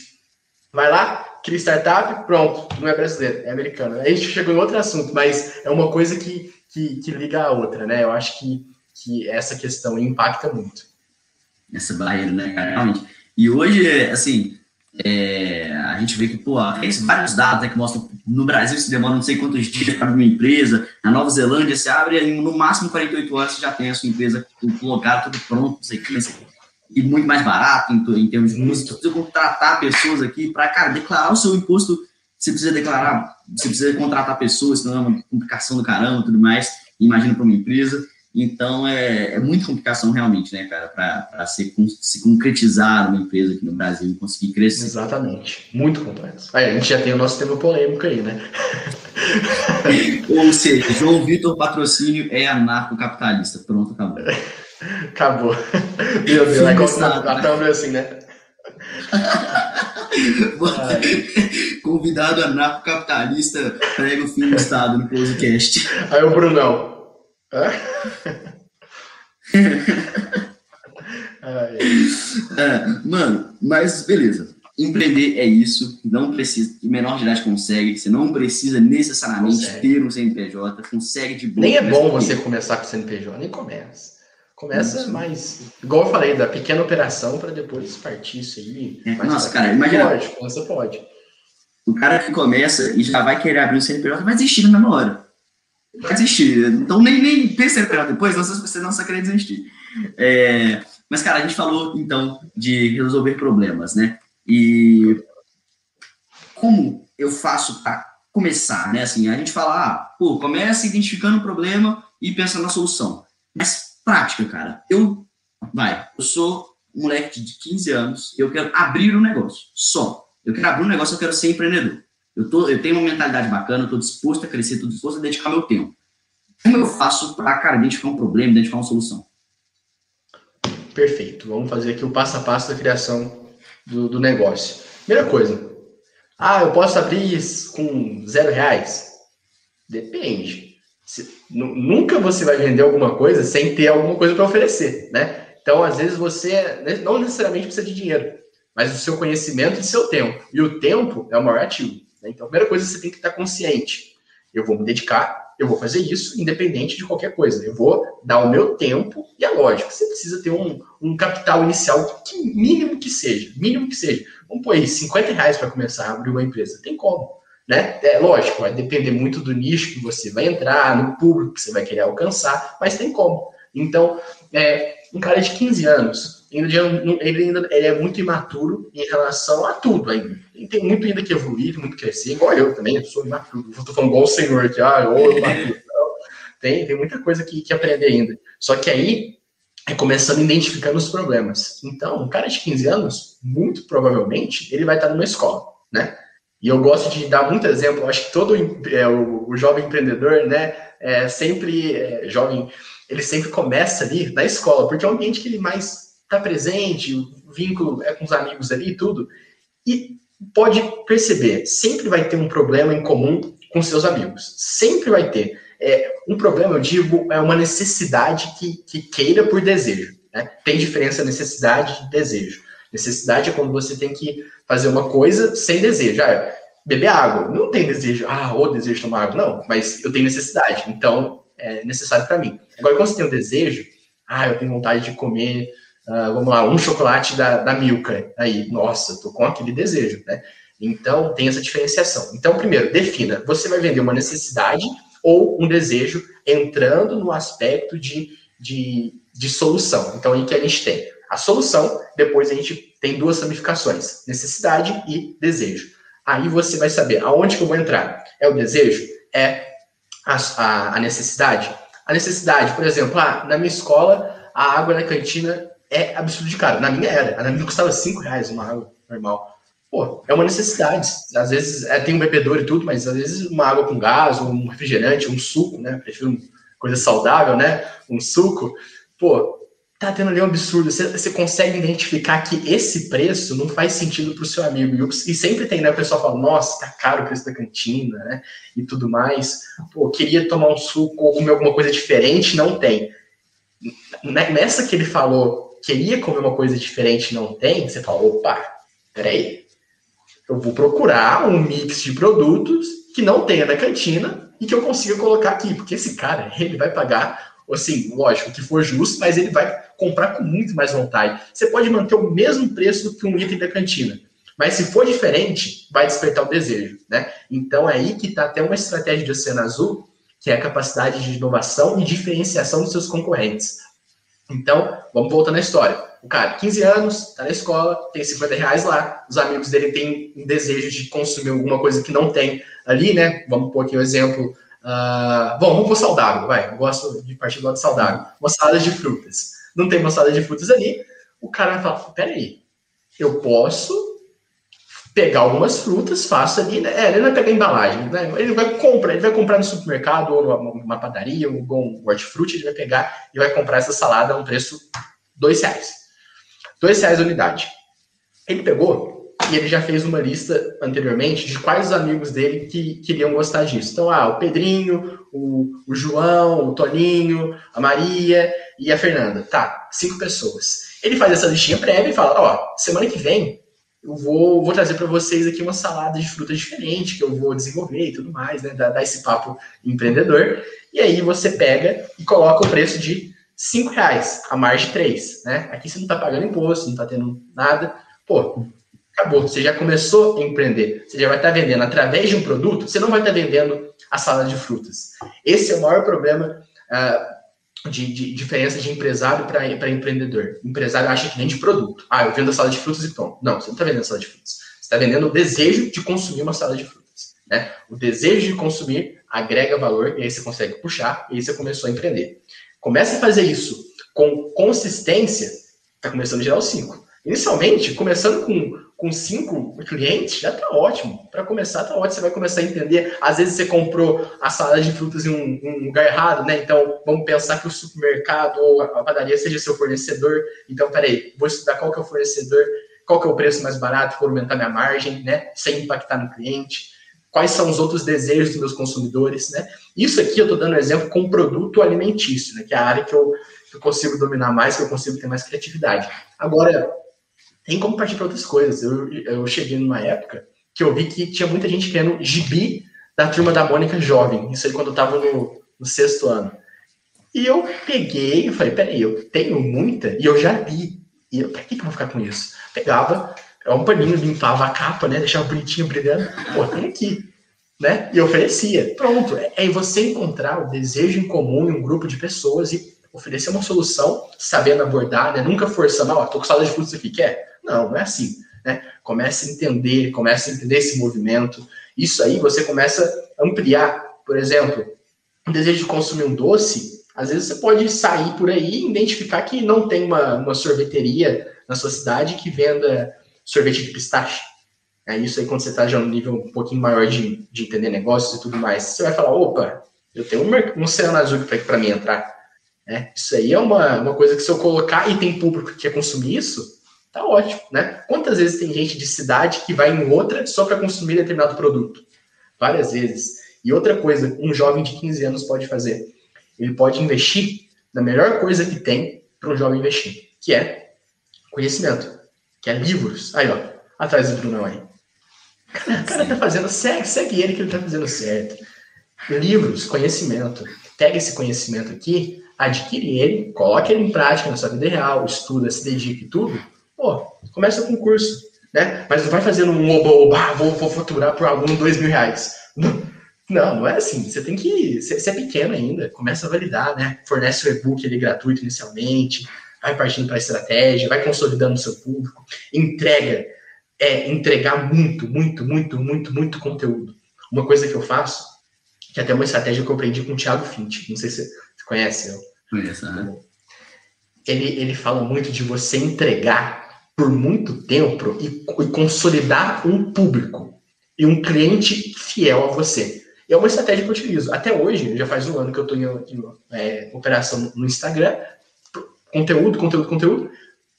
Vai lá, cria startup, pronto, não é brasileiro, é americano. Aí a gente chegou em outro assunto, mas é uma coisa que, que, que liga a outra, né? Eu acho que, que essa questão impacta muito. Essa barreira, né, Realmente. E hoje, assim, é, a gente vê que, pô, tem vários dados né, que mostram no Brasil se demora não sei quantos dias para abrir uma empresa, na Nova Zelândia se abre em no máximo 48 horas você já tem a sua empresa colocada, tudo pronto, não sei o que, não sei o que. E muito mais barato em, em termos de custo. Você precisa contratar pessoas aqui para, cara, declarar o seu imposto. Você precisa declarar, você precisa contratar pessoas, senão é uma complicação do caramba tudo mais. Imagina para uma empresa. Então, é, é muita complicação realmente, né, cara, para se, se concretizar uma empresa aqui no Brasil e conseguir crescer. Exatamente. Muito complexo. Aí, a gente já tem o nosso tema polêmico aí, né? Ou seja, João Vitor Patrocínio é anarcocapitalista. Pronto, acabou. Acabou. Meu Deus, é como a thumb assim, né? Convidado anarcocapitalista prega o fim do Estado no podcast. Aí o Brunão. é, mano, mas beleza. Empreender é isso, não precisa, menor de idade consegue, você não precisa necessariamente consegue. ter um CNPJ, consegue de boa. Nem é bom você começar com CNPJ, nem começa. Começa isso. mais, igual eu falei, da pequena operação para depois partir isso aí. É, nossa, cara, imagina. Pode, você pode. O cara que começa e já vai querer abrir um CNPJ vai desistir na mesma hora desistir. Então nem, nem pense em depois, não, você não só querer desistir. É, mas, cara, a gente falou, então, de resolver problemas, né? E como eu faço para começar, né? Assim, a gente fala, ah, pô, começa identificando o problema e pensa na solução. Mas prática, cara. Eu, vai, eu sou um moleque de 15 anos, eu quero abrir um negócio, só. Eu quero abrir um negócio, eu quero ser empreendedor. Eu, tô, eu tenho uma mentalidade bacana, estou disposto a crescer, estou disposto a dedicar meu tempo. Como eu faço para, cara, identificar um problema, identificar uma solução? Perfeito. Vamos fazer aqui o passo a passo da criação do, do negócio. Primeira coisa. Ah, eu posso abrir com zero reais? Depende. Se, nunca você vai vender alguma coisa sem ter alguma coisa para oferecer, né? Então, às vezes, você não necessariamente precisa de dinheiro, mas do seu conhecimento e seu tempo. E o tempo é o maior ativo. Né? Então, a primeira coisa você tem que estar consciente. Eu vou me dedicar, eu vou fazer isso independente de qualquer coisa. Eu vou dar o meu tempo e é lógico, você precisa ter um, um capital inicial que mínimo que seja, mínimo que seja. Vamos pôr aí 50 reais para começar a abrir uma empresa. Tem como, né? É lógico, vai depender muito do nicho que você vai entrar, no público que você vai querer alcançar, mas tem como. Então, é, um cara de 15 anos, ele ainda ele é muito imaturo em relação a tudo ainda. Ele tem muito ainda que evoluir, muito crescer, igual eu também, eu sou imaturo. Eu tô falando igual o senhor aqui, ah, eu imaturo. Tem, tem muita coisa que, que aprender ainda. Só que aí é começando a identificar os problemas. Então, um cara de 15 anos, muito provavelmente, ele vai estar numa escola, né? E eu gosto de dar muito exemplo, acho que todo é, o, o, jovem empreendedor, né, é, sempre, é, jovem, ele sempre começa ali na escola, porque é o ambiente que ele mais está presente, o vínculo é com os amigos ali e tudo. E pode perceber, sempre vai ter um problema em comum com seus amigos. Sempre vai ter. É, um problema, eu digo, é uma necessidade que, que queira por desejo. Né? Tem diferença necessidade e desejo. Necessidade é quando você tem que fazer uma coisa sem desejo. Ah, beber água. Não tem desejo. Ah, ou desejo de tomar água. Não, mas eu tenho necessidade. Então, é necessário para mim. Agora, quando você tem o desejo, ah, eu tenho vontade de comer, uh, vamos lá, um chocolate da, da Milka. Aí, nossa, tô com aquele desejo, né? Então, tem essa diferenciação. Então, primeiro, defina. Você vai vender uma necessidade ou um desejo entrando no aspecto de, de, de solução. Então, aí que a gente tem a solução, depois a gente tem duas ramificações, necessidade e desejo. Aí você vai saber aonde que eu vou entrar. É o desejo? É a, a, a necessidade? A necessidade, por exemplo, ah, na minha escola, a água na cantina é absurdo de caro. Na minha era. Na minha custava 5 reais uma água normal. Pô, é uma necessidade. Às vezes é, tem um bebedor e tudo, mas às vezes uma água com gás, um refrigerante, um suco, né? Prefiro coisa saudável, né? Um suco. Pô, tá tendo ali um absurdo. Você, você consegue identificar que esse preço não faz sentido para o seu amigo. E sempre tem, né? O pessoal fala, nossa, tá caro o preço da cantina, né? E tudo mais. Pô, queria tomar um suco ou comer alguma coisa diferente, não tem. Nessa que ele falou, queria comer uma coisa diferente, não tem, você fala, opa, peraí. Eu vou procurar um mix de produtos que não tenha na cantina e que eu consiga colocar aqui, porque esse cara, ele vai pagar assim, lógico, que for justo, mas ele vai comprar com muito mais vontade. Você pode manter o mesmo preço que um item da cantina, mas se for diferente, vai despertar o desejo, né? Então é aí que está até uma estratégia de Oceano Azul, que é a capacidade de inovação e diferenciação dos seus concorrentes. Então, vamos voltar na história. O cara, 15 anos, está na escola, tem 50 reais lá, os amigos dele têm um desejo de consumir alguma coisa que não tem ali, né? Vamos pôr aqui o um exemplo Uh, bom, vamos pro saudável, vai. Eu gosto de partir do lado saudável. Uma salada de frutas. Não tem uma salada de frutas ali. O cara vai falar: peraí, eu posso pegar algumas frutas, faço ali, né? É, ele vai pegar embalagem, né? Ele vai comprar, ele vai comprar no supermercado ou numa padaria, ou um hortifruti, ele vai pegar e vai comprar essa salada a um preço dois reais. Dois reais a unidade. Ele pegou, e ele já fez uma lista anteriormente de quais os amigos dele que queriam gostar disso. Então, ah, o Pedrinho, o, o João, o Toninho, a Maria e a Fernanda. Tá, cinco pessoas. Ele faz essa listinha prévia e fala: ó, semana que vem eu vou, vou trazer para vocês aqui uma salada de frutas diferente que eu vou desenvolver e tudo mais, né? Dar, esse papo empreendedor. E aí você pega e coloca o preço de cinco reais, a margem de três, né? Aqui você não está pagando imposto, não está tendo nada. Pô, acabou. Você já começou a empreender. Você já vai estar vendendo através de um produto, você não vai estar vendendo a salada de frutas. Esse é o maior problema uh, de, de, diferença de empresário para empreendedor. O empresário acha que vende produto. Ah, eu vendo a salada de frutas e pronto. Não, você não está vendendo a salada de frutas. Você está vendendo o desejo de consumir uma salada de frutas. Né? O desejo de consumir agrega valor e aí você consegue puxar e aí você começou a empreender. Começa a fazer isso com consistência, está começando a gerar os cinco. Inicialmente, começando com com cinco clientes, já tá ótimo. Para começar, tá ótimo. Você vai começar a entender. Às vezes você comprou a salada de frutas em um, um, lugar errado, né? Então, vamos pensar que o supermercado ou a padaria seja seu fornecedor. Então, peraí, vou estudar qual que é o fornecedor, qual que é o preço mais barato para aumentar minha margem, né? Sem impactar no cliente. Quais são os outros desejos dos meus consumidores, né? Isso aqui eu estou dando exemplo com produto alimentício, né? Que é a área que eu, que eu consigo dominar mais, que eu consigo ter mais criatividade. Agora, tem como partir para outras coisas. Eu, eu cheguei numa época que eu vi que tinha muita gente querendo gibi da turma da Mônica Jovem. Isso aí quando eu tava no, no sexto ano. E eu peguei e falei, peraí, eu tenho muita e eu já li. E eu, pra que, que eu vou ficar com isso? Pegava, é um paninho, limpava a capa, né? Deixava bonitinho, brilhando. Pô, tem aqui. Né? E oferecia. Pronto. É, é você encontrar o desejo em comum em um grupo de pessoas e oferecer uma solução, sabendo abordar, né? Nunca forçando, ó, oh, tô com saudade de frutos aqui, quer? Não, não é assim. Né? Comece a entender, comece a entender esse movimento. Isso aí você começa a ampliar. Por exemplo, o desejo de consumir um doce, às vezes você pode sair por aí e identificar que não tem uma, uma sorveteria na sua cidade que venda sorvete de pistache. É isso aí quando você está já no nível um pouquinho maior de, de entender negócios e tudo mais. Você vai falar, opa, eu tenho um, um oceano azul para mim entrar. É, isso aí é uma, uma coisa que se eu colocar e tem público que quer consumir isso, tá ótimo, né? Quantas vezes tem gente de cidade que vai em outra só para consumir determinado produto? Várias vezes. E outra coisa, um jovem de 15 anos pode fazer. Ele pode investir na melhor coisa que tem para um jovem investir, que é conhecimento, que é livros. Aí, ó, atrás do Bruno aí. O cara tá fazendo, segue, segue ele que ele tá fazendo certo. Livros, conhecimento. Pega esse conhecimento aqui, adquire ele, coloque ele em prática na sua vida real, estuda, se dedique tudo. Pô, começa com um curso, né? Mas não vai fazendo um oba-oba, vou, vou faturar por aluno dois mil reais. Não, não é assim. Você tem que. Você é pequeno ainda, começa a validar, né? Fornece o e-book ele gratuito inicialmente, vai partindo para a estratégia, vai consolidando o seu público, entrega, é entregar muito, muito, muito, muito, muito conteúdo. Uma coisa que eu faço, que é até uma estratégia que eu aprendi com o Thiago Fint, não sei se você conhece. Conheço, né? Ele, ele fala muito de você entregar por muito tempo e, e consolidar um público e um cliente fiel a você. E é uma estratégia que eu utilizo. Até hoje, já faz um ano que eu estou em, em é, operação no Instagram, conteúdo, conteúdo, conteúdo,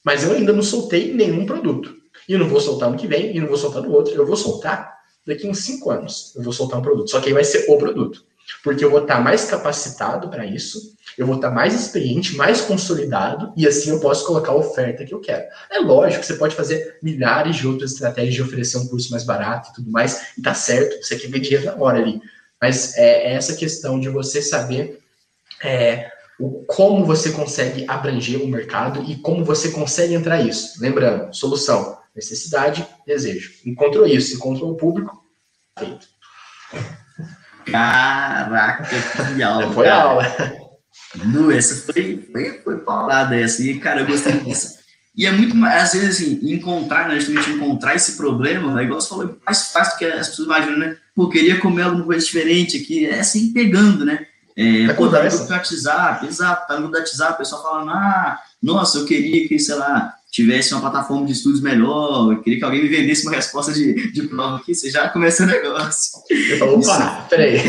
mas eu ainda não soltei nenhum produto. E não vou soltar no que vem, e não vou soltar no outro. Eu vou soltar daqui uns cinco anos. Eu vou soltar um produto. Só que aí vai ser o produto. Porque eu vou estar mais capacitado para isso, eu vou estar mais experiente, mais consolidado, e assim eu posso colocar a oferta que eu quero. É lógico que você pode fazer milhares de outras estratégias de oferecer um curso mais barato e tudo mais, e tá certo, você quer ver dinheiro na hora ali. Mas é, é essa questão de você saber é, o como você consegue abranger o mercado e como você consegue entrar isso. Lembrando, solução, necessidade, desejo. Encontrou isso, encontrou o público, feito. Caraca, que aula. Foi cara. aula. Nu, essa foi, foi, foi paulada essa. E, cara, eu gostei disso. E é muito mais, às vezes, assim, encontrar, né, justamente encontrar esse problema, né, igual você falou, mais fácil do que as pessoas imaginam, né? Pô, queria comer alguma coisa diferente aqui, é assim, pegando, né? É, É pô, tá no conversa. grupo do WhatsApp, exato, tá no grupo do WhatsApp, o pessoal falando, ah, nossa, eu queria que, sei lá, tivesse uma plataforma de estudos melhor, eu queria que alguém me vendesse uma resposta de, de prova aqui, você já começa o negócio. Eu falo, opa, peraí.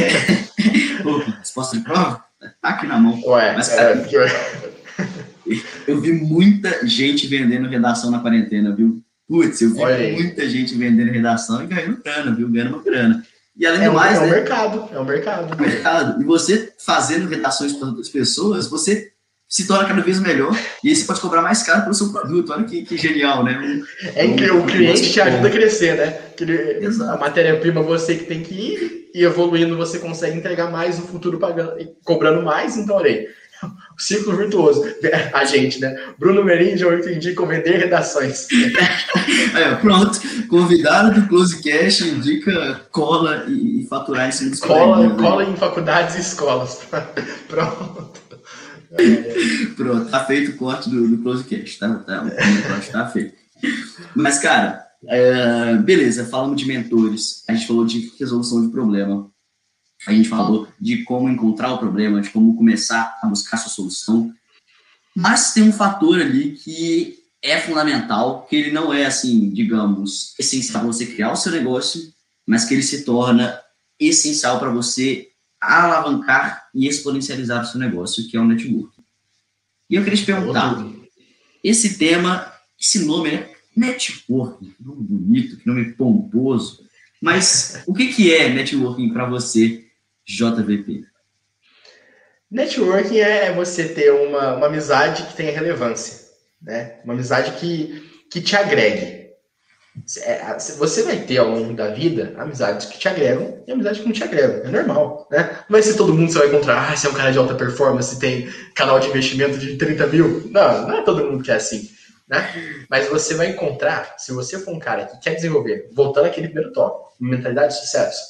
Pô, resposta de prova? Tá aqui na mão. Ué, Mas, é, Eu vi muita gente vendendo redação na quarentena, viu? Putz, eu vi Olha aí. muita gente vendendo redação e ganhando grana, viu? Ganhando uma grana. E além é, do um, mais, é um né? mercado, é um mercado. mercado. E você fazendo redações para outras pessoas, você se torna cada vez melhor e aí você pode cobrar mais caro pelo seu produto. Olha que, que genial, né? É incrível, o cliente te ajuda a crescer, né? Que ele- Exato. a matéria-prima você que tem que ir e evoluindo você consegue entregar mais no futuro pagando, cobrando mais, então olha aí. O ciclo virtuoso. A gente, né? Bruno Merim, já entendi como vender redações. Ó, pronto. Convidado do Close Cash indica cola e, e faturar em cima dos Cola, cola em faculdades e escolas. Pronto. Pronto, tá feito o corte do, do Closecast, tá? tá o tá feito. Mas, cara, é, beleza, falamos de mentores, a gente falou de resolução de problema, a gente falou de como encontrar o problema, de como começar a buscar a sua solução, mas tem um fator ali que é fundamental, que ele não é, assim, digamos, essencial para você criar o seu negócio, mas que ele se torna essencial para você alavancar e exponencializar o seu negócio, que é o networking. E eu queria te perguntar, esse tema, esse nome é networking, que nome bonito, que nome pomposo, mas o que, que é networking para você, JVP? Networking é você ter uma, uma amizade que tenha relevância, né? Uma amizade que, que te agregue. É, você vai ter ao longo da vida amizades que te agregam e amizades que não te agregam. É normal, né? Não vai ser todo mundo que você vai encontrar, ah, você é um cara de alta performance, tem canal de investimento de 30 mil. Não, não é todo mundo que é assim. Né? Mas você vai encontrar, se você for um cara que quer desenvolver, voltando àquele primeiro tópico, mentalidade de sucesso,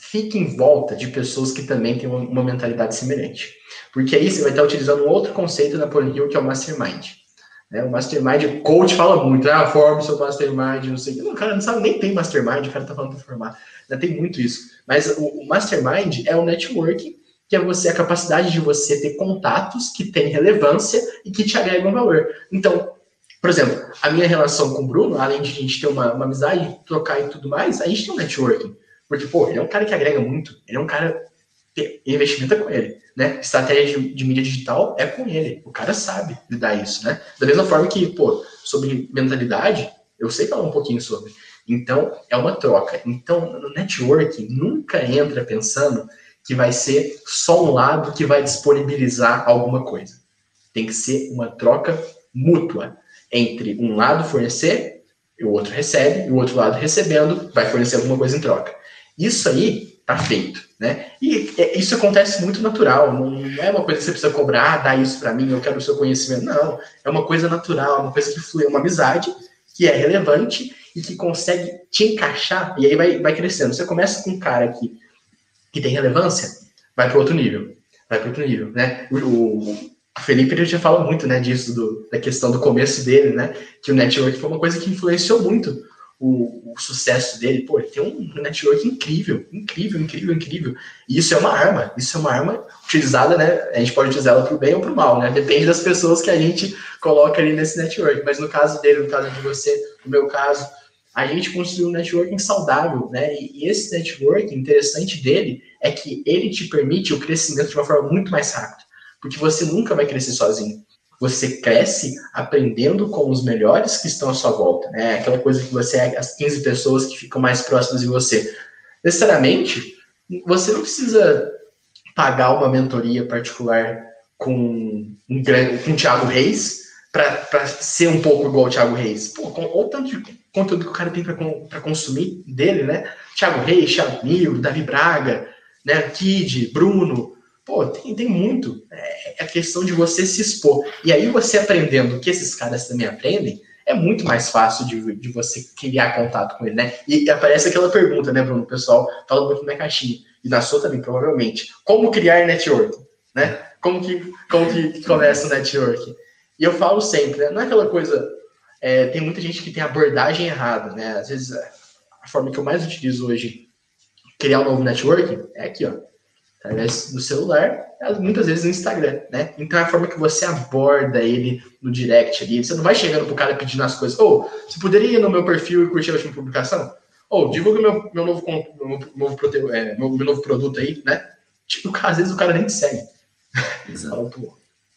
fique em volta de pessoas que também têm uma, mentalidade semelhante. Porque aí você vai estar utilizando um outro conceito da Hill, que é o mastermind. Né? O mastermind, coach fala muito, ah, forme seu mastermind, não sei o que. O cara não sabe nem tem mastermind, o cara tá falando para formar. Ainda tem muito isso. Mas o, o mastermind é o networking que é você a capacidade de você ter contatos que têm relevância e que te agregam valor. Então, por exemplo, a minha relação com o Bruno, além de a gente ter uma, uma amizade, trocar e tudo mais, a gente tem um networking. Porque, pô, ele é um cara que agrega muito, ele é um cara. Investimento é com ele, né? Estratégia de, de mídia digital é com ele. O cara sabe lidar isso, né? Da mesma forma que, pô, sobre mentalidade, eu sei falar um pouquinho sobre. Então, é uma troca. Então, no networking, nunca entra pensando que vai ser só um lado que vai disponibilizar alguma coisa. Tem que ser uma troca mútua entre um lado fornecer, e o outro recebe, e o outro lado recebendo vai fornecer alguma coisa em troca. Isso aí tá feito, né? E é, isso acontece muito natural, não é uma coisa que você precisa cobrar, ah, dá isso para mim, eu quero o seu conhecimento. Não, é uma coisa natural, uma coisa que flui, é uma amizade que é relevante e que consegue te encaixar, e aí vai, vai crescendo. Você começa com um cara que que tem relevância, vai para outro nível. Vai para outro nível, né? O, o Felipe ele já fala muito, né, disso, do, da questão do começo dele, né? Que o network foi uma coisa que influenciou muito o, o, sucesso dele. Pô, ele tem um network incrível, incrível, incrível, incrível. E isso é uma arma, isso é uma arma utilizada, né? A gente pode utilizar ela para o bem ou para o mal, né? Depende das pessoas que a gente coloca ali nesse network. Mas no caso dele, no caso de você, no meu caso, a gente construiu um networking saudável, né? E, esse networking interessante dele é que ele te permite o crescimento de uma forma muito mais rápida, porque você nunca vai crescer sozinho. Você cresce aprendendo com os melhores que estão à sua volta, né? Aquela coisa que você é as 15 pessoas que ficam mais próximas de você. Necessariamente, você não precisa pagar uma mentoria particular com um, com o Thiago Reis para ser um pouco igual ao Thiago Reis. Pô, com, ou tanto de conteúdo que o cara tem para consumir dele, né? Thiago Reis, Thiago Nilo, Davi Braga, né? Kid, Bruno. Pô, tem, tem muito. É, é a questão de você se expor. E aí você aprendendo o que esses caras também aprendem, é muito mais fácil de, de você criar contato com ele, né? E aparece aquela pergunta, né, Bruno? O pessoal fala muito na caixinha. E na sua também, provavelmente. Como criar network? Né? Como que, como que começa o network? E eu falo sempre, né? Não é aquela coisa. É, tem muita gente que tem abordagem errada, né? Às vezes a forma que eu mais utilizo hoje criar um novo network é aqui, ó. Através do celular, muitas vezes no Instagram, né? Então é a forma que você aborda ele no direct ali. Você não vai chegando pro cara pedindo as coisas. Ou, oh, você poderia ir no meu perfil e curtir a última publicação? Ou, oh, divulga meu, meu, novo, meu, novo, é, meu, meu novo produto aí, né? Tipo, às vezes o cara nem te segue. Exato. O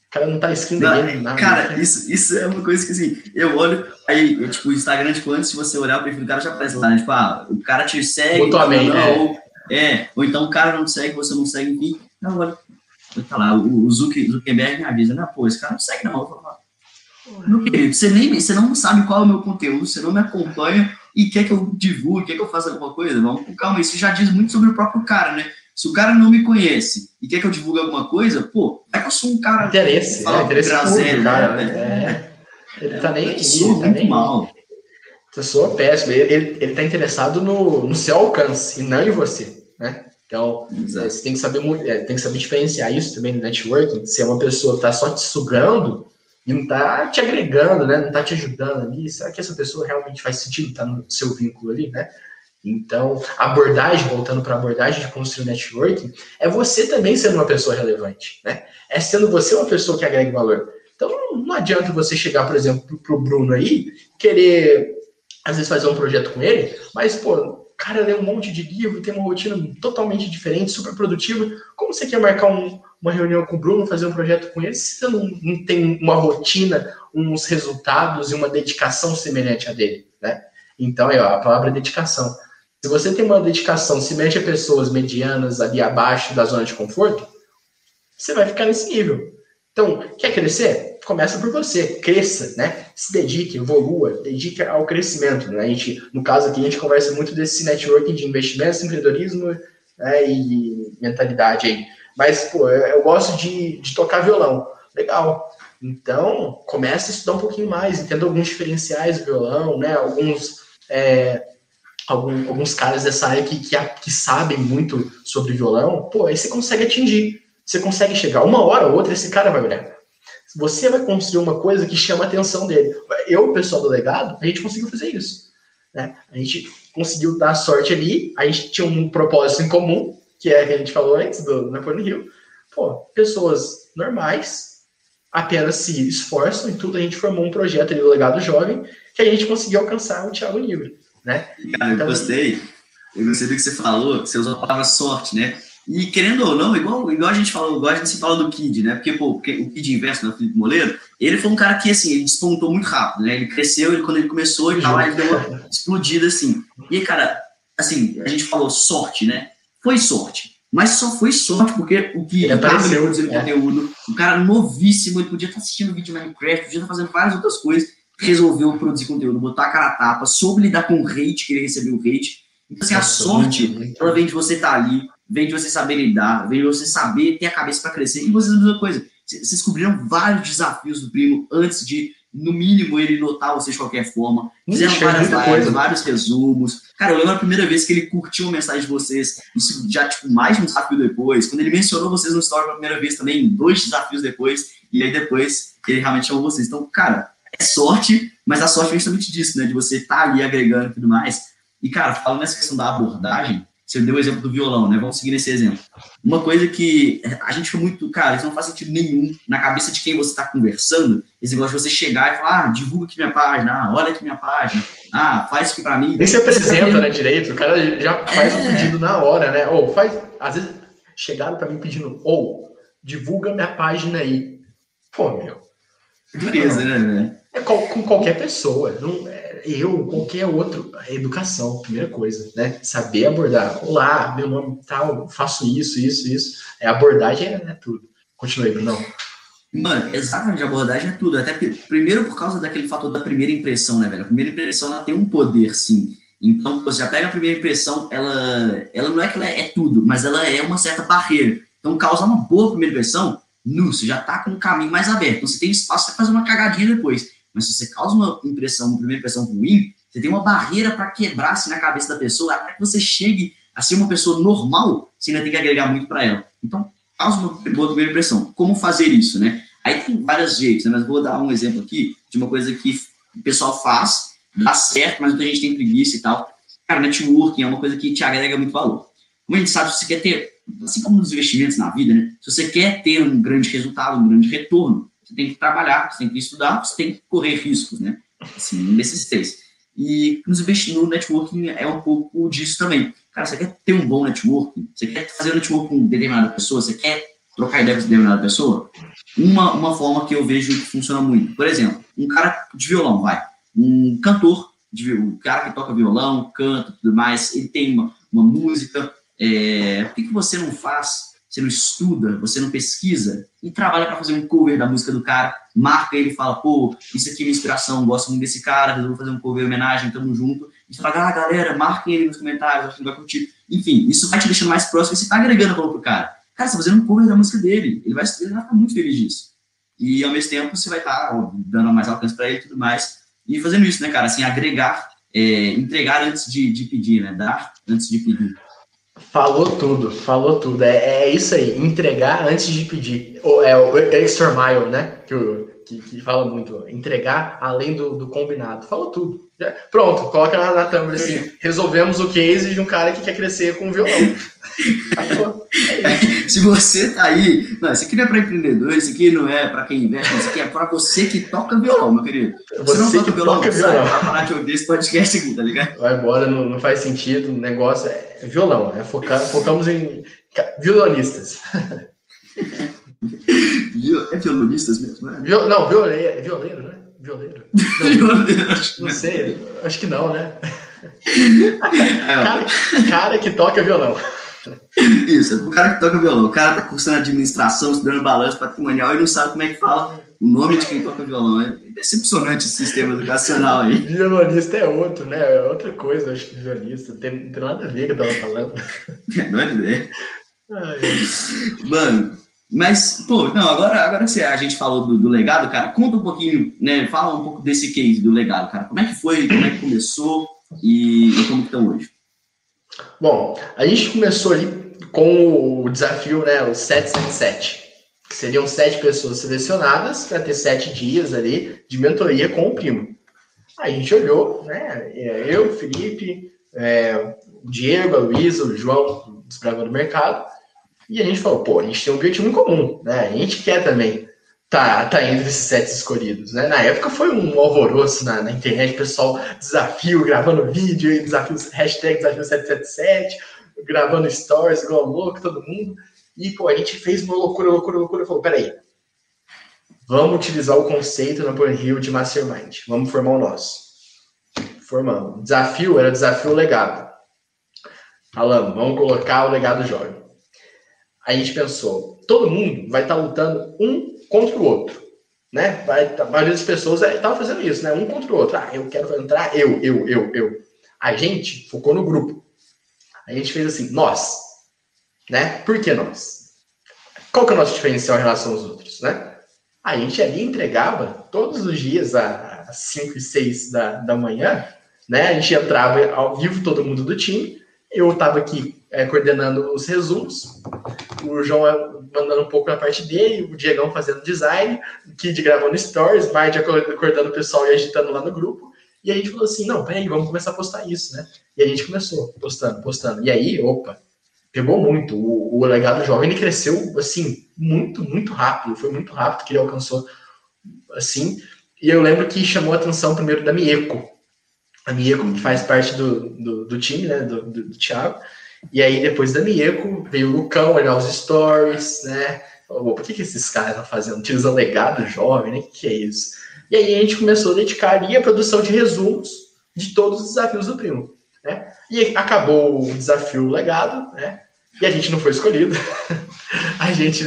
cara não tá inscrito ninguém, nada. Cara, né? isso, isso é uma coisa que assim, eu olho, aí, eu, tipo, o Instagram, tipo, antes de você olhar o perfil do cara, já aparece lá, né? Tipo, ah, o cara te segue, ou, não, é. Ou, é, ou então o cara não segue, você não segue, enfim. Não, olha, tá lá, o, o Zuckerberg me avisa, né? Pô, esse cara não segue, não. Eu falo, meu querido, você, nem, você não sabe qual é o meu conteúdo, você não me acompanha e quer que eu divulgue, quer que eu faça alguma coisa? Vamos com calma, isso já diz muito sobre o próprio cara, né? Se o cara não me conhece e quer que eu divulgue alguma coisa, pô, é que eu sou um cara. Interesse, é, interesse público, cara, né? É. Ele tá nem aqui, ele tá nem mal. Pessoa péssima. Ele, ele, ele tá interessado no, no seu alcance e não em você, né? Então, Exato. você tem que saber é, tem que saber diferenciar isso também no networking. Se é uma pessoa que tá só te sugando e não tá te agregando, né? Não tá te ajudando ali, será que essa pessoa realmente faz sentido estar tá no seu vínculo ali, né? Então, abordagem, voltando para a abordagem de construir networking, é você também sendo uma pessoa relevante, né? É sendo você uma pessoa que agrega valor. Então, não adianta você chegar, por exemplo, para o Bruno aí, querer, às vezes, fazer um projeto com ele, mas, pô, cara lê um monte de livro, tem uma rotina totalmente diferente, super produtiva. Como você quer marcar um, uma reunião com o Bruno, fazer um projeto com ele, se você não, não tem uma rotina, uns resultados e uma dedicação semelhante a dele, né? Então, é, a palavra é dedicação. Se você tem uma dedicação semelhante a pessoas medianas ali abaixo da zona de conforto, você vai ficar nesse nível. Então, quer crescer? Começa por você, cresça, né? Se dedique, evolua, dedique ao crescimento. Né? A gente, no caso aqui, a gente conversa muito desse networking de investimentos, empreendedorismo né? e mentalidade aí. Mas, pô, eu, gosto de, de tocar violão. Legal. Então, comece a estudar um pouquinho mais, entenda alguns diferenciais do violão, né? Alguns, é, algum, alguns caras dessa área que, que, que sabem muito sobre violão, pô, aí você consegue atingir. Você consegue chegar uma hora ou outra, esse cara vai olhar você vai construir uma coisa que chama a atenção dele. Eu, o pessoal do legado, a gente conseguiu fazer isso. Né? A gente conseguiu dar sorte ali, a gente tinha um propósito em comum, que é o que a gente falou antes do Napoleon Hill. Pô, pessoas normais, apenas se esforçam e tudo, a gente formou um projeto ali do Legado Jovem, que a gente conseguiu alcançar o Thiago Livre. Né? Cara, então, eu gostei. Eu gostei do que você falou, que você usou a palavra sorte, né? E querendo ou não, igual, igual a gente falou, igual a gente se fala do Kid, né? Porque, pô, o Kid Inverso, né, o Felipe Moleiro, ele foi um cara que, assim, ele despontou muito rápido, né? Ele cresceu, ele, quando ele começou, ele, tava, ele deu uma explodida, assim. E cara, assim, a gente falou sorte, né? Foi sorte. Mas só foi sorte porque o que ele apareceu, produzindo é. conteúdo, um cara novíssimo, ele podia estar assistindo vídeo de Minecraft, podia estar fazendo várias outras coisas, resolveu produzir conteúdo, botar a cara a tapa, soube lidar com o hate, que ele recebeu o hate. Então, assim, a sorte, ela vem de você estar ali, vem de você saber lidar, vem de você saber ter a cabeça para crescer. E vocês a mesma coisa. Vocês descobriram vários desafios do primo antes de, no mínimo, ele notar vocês de qualquer forma. Fizeram Ixi, várias lives, coisa. vários resumos. Cara, eu lembro a primeira vez que ele curtiu uma mensagem de vocês, isso já, tipo, mais de um desafio depois. Quando ele mencionou vocês no story pela primeira vez também, dois desafios depois, e aí depois ele realmente chamou vocês. Então, cara, é sorte, mas a sorte vem justamente disso, né? De você estar tá ali agregando e tudo mais. E, cara, falando nessa questão da abordagem, você deu o exemplo do violão, né? Vamos seguir nesse exemplo. Uma coisa que a gente foi muito, cara, isso não faz sentido nenhum na cabeça de quem você está conversando. Esse negócio de você chegar e falar, ah, divulga aqui minha página, ah, olha aqui minha página, ah, faz aqui para mim. Nem se apresenta, né, direito. O cara já faz o é... um pedido na hora, né? Ou faz, às vezes chegaram para mim pedindo, ou divulga minha página aí. Pô, meu. Dureza, né? É com, com qualquer pessoa. Não, é, eu, qualquer outro, educação, primeira coisa, né? Saber abordar. Olá, meu nome tal, faço isso, isso, isso. É, abordagem é, é tudo. Continue, Bruno. Mano, exatamente, abordagem é tudo. Até primeiro por causa daquele fator da primeira impressão, né, velho? A primeira impressão ela tem um poder, sim. Então, você já pega a primeira impressão, ela, ela não é que ela é tudo, mas ela é uma certa barreira. Então, causar uma boa primeira impressão, nu, você já tá com um caminho mais aberto. Então, você tem espaço para fazer uma cagadinha depois. Mas se você causa uma impressão, uma primeira impressão ruim, você tem uma barreira para quebrar assim, na cabeça da pessoa, até que você chegue a ser uma pessoa normal, você ainda tem que agregar muito para ela. Então, causa uma boa primeira impressão. Como fazer isso, né? Aí tem vários jeitos, né? mas vou dar um exemplo aqui de uma coisa que o pessoal faz, dá certo, mas muita gente tem preguiça e tal. Cara, networking é uma coisa que te agrega muito valor. Como a gente sabe, se você quer ter, assim como nos investimentos na vida, né? Se você quer ter um grande resultado, um grande retorno, você tem que trabalhar, você tem que estudar, você tem que correr riscos, né? Assim, nesses três. E nos investir no networking é um pouco disso também. Cara, você quer ter um bom networking? Você quer fazer um networking com determinada pessoa? Você quer trocar ideia com determinada pessoa? Uma, uma forma que eu vejo que funciona muito. Por exemplo, um cara de violão, vai. Um cantor, de, um cara que toca violão, canta tudo mais, ele tem uma, uma música. É, por que, que você não faz você não estuda, você não pesquisa e trabalha para fazer um cover da música do cara, marca ele e fala, pô, isso aqui é minha inspiração, gosto muito desse cara, resolvo fazer um cover homenagem, tamo junto. E você fala, ah, galera, marquem ele nos comentários, acho que vai curtir. Enfim, isso vai te deixando mais próximo e você tá agregando valor pro cara. Cara, você tá fazendo um cover da música dele, ele vai, ele vai ficar muito feliz disso. E ao mesmo tempo você vai estar tá, dando mais alcance para ele e tudo mais. E fazendo isso, né, cara, assim, agregar, é, entregar antes de, de pedir, né, dar antes de pedir. Falou tudo, falou tudo. É, é isso aí, entregar antes de pedir. É o extra mile, né? Que, que, que fala muito. Entregar além do, do combinado. Falou tudo. Pronto, coloca na, na thumb assim. Resolvemos o case de um cara que quer crescer com violão. Se você tá aí, não, isso aqui não é para empreendedor, isso aqui não é para quem investe, isso aqui é para você que toca violão, meu querido. Você, você não toca violão, toca violão. vai parar de ouvir esse podcast aqui, tá ligado? Vai embora, não, não faz sentido, o negócio é violão, é focar, focamos em violonistas. é violonistas mesmo, né? Viol, não, violeiro, violeiro, né? Violeiro. Não, não sei, acho que não, né? cara, cara que toca violão. Isso, é o cara que toca violão. O cara tá cursando administração, estudando balanço patrimonial e não sabe como é que fala o nome de quem toca violão. É decepcionante esse sistema educacional aí. Violonista é outro, né? É outra coisa, acho que violonista. Tem, não tem nada a ver com o que eu tava falando. não é ideia. Mano, mas, pô, não, agora, agora que a gente falou do, do, legado, cara, conta um pouquinho, né? Fala um pouco desse case do legado, cara. Como é que foi, como é que começou e, e como estão hoje? Bom, a gente começou ali com o desafio, né, o 777, que seriam sete pessoas selecionadas para ter sete dias ali de mentoria com o primo. Aí a gente olhou, né, eu, o Felipe, é, o Diego, a Luísa, o João, desbravando o mercado, e a gente falou, pô, a gente tem um objetivo em comum, né? A gente quer também tá, tá entre esses sete escolhidos, né? Na época foi um alvoroço na, na internet, pessoal desafio, gravando vídeo, desafio, hashtag desafio 777, gravando stories, igual louco, todo mundo. E, pô, a gente fez uma loucura, loucura, loucura. Falou, peraí, vamos utilizar o conceito na Burn Hill de Mastermind. Vamos formar o nosso. Formamos. Desafio era desafio legado. Falando, vamos colocar o legado jovem a gente pensou, todo mundo vai estar tá lutando um contra o outro, né? Vai, a maioria das pessoas estava fazendo isso, né? Um contra o outro. Ah, eu quero entrar, eu, eu, eu, eu. A gente focou no grupo. A gente fez assim, nós, né? Por que nós? Qual que é o nosso diferencial em relação aos outros, né? A gente ali entregava todos os dias às 5 e 6 da, da manhã, né? A gente entrava ao vivo todo mundo do time. Eu estava aqui é, coordenando os resumos, o João é mandando um pouco na parte dele, o Diegão fazendo design, o Kid gravando stories, Mard acordando o pessoal e agitando lá no grupo. E a gente falou assim: não, peraí, vamos começar a postar isso, né? E a gente começou postando, postando. E aí, opa, pegou muito. O, o legado jovem ele cresceu assim, muito, muito rápido. Foi muito rápido que ele alcançou assim. E eu lembro que chamou a atenção primeiro da Mieko. A Mieko, que faz parte do, do, do time, né? Do, do, do Thiago. E aí, depois da Mieko, veio o Lucão olhar os stories, né? Falou, por que, que esses caras estão fazendo? Utilizando legado jovem, né? O que, que é isso? E aí a gente começou a dedicar ali a produção de resumos de todos os desafios do primo. Né? E acabou o desafio legado, né? E a gente não foi escolhido. a gente,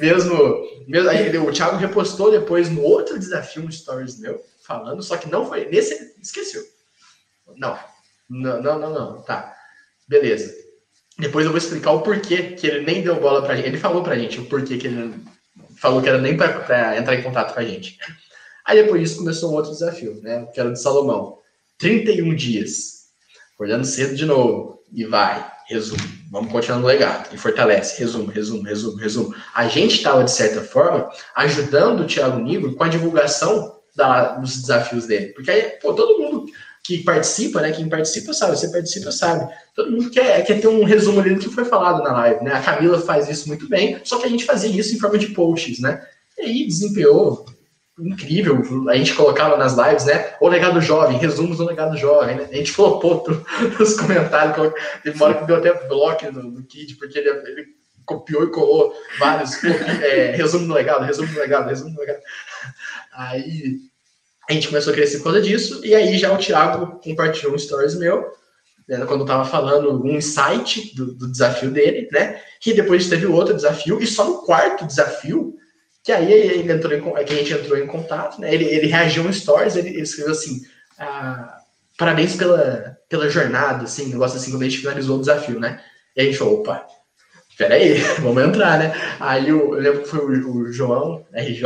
mesmo. mesmo aí, o Thiago repostou depois no outro desafio, um stories meu, falando, só que não foi. Nesse. Esqueceu. Não. Não, não, não, não. Tá. Beleza. Depois eu vou explicar o porquê que ele nem deu bola pra gente. Ele falou pra gente o porquê que ele falou que era nem pra, pra entrar em contato com a gente. Aí depois disso começou um outro desafio, né? Que era o de Salomão. 31 dias. Acordando cedo de novo. E vai. Resumo. Vamos continuar no legado. E fortalece. Resumo, resumo, resumo, resumo. A gente estava, de certa forma, ajudando o Thiago Nigro com a divulgação da, dos desafios dele. Porque aí, pô, todo mundo que participa, né? Quem participa sabe, você participa sabe. Todo mundo quer, quer ter um resumo ali do que foi falado na live, né? A Camila faz isso muito bem, só que a gente fazia isso em forma de posts, né? E aí desempenhou incrível. A gente colocava nas lives, né? O legado jovem, resumos do legado jovem, né? A gente flopou nos comentários. Teve uma hora que deu até bloco no, no Kid, porque ele, ele copiou e colou vários é, resumo do legado, resumo do legado, resumo do legado. Aí a gente começou a crescer por causa disso, e aí já o Thiago compartilhou um stories meu, né, quando eu tava falando um insight do, do, desafio dele, né? Que depois teve outro desafio, e só no quarto desafio, que aí ele entrou em, que a gente entrou em contato, né? Ele, ele reagiu um stories, ele, ele escreveu assim: ah, parabéns pela, pela jornada, assim, negócio assim, quando a gente finalizou o desafio, né? E a gente falou, opa, peraí, vamos entrar, né? Aí eu, eu lembro que foi o, o João, RJ,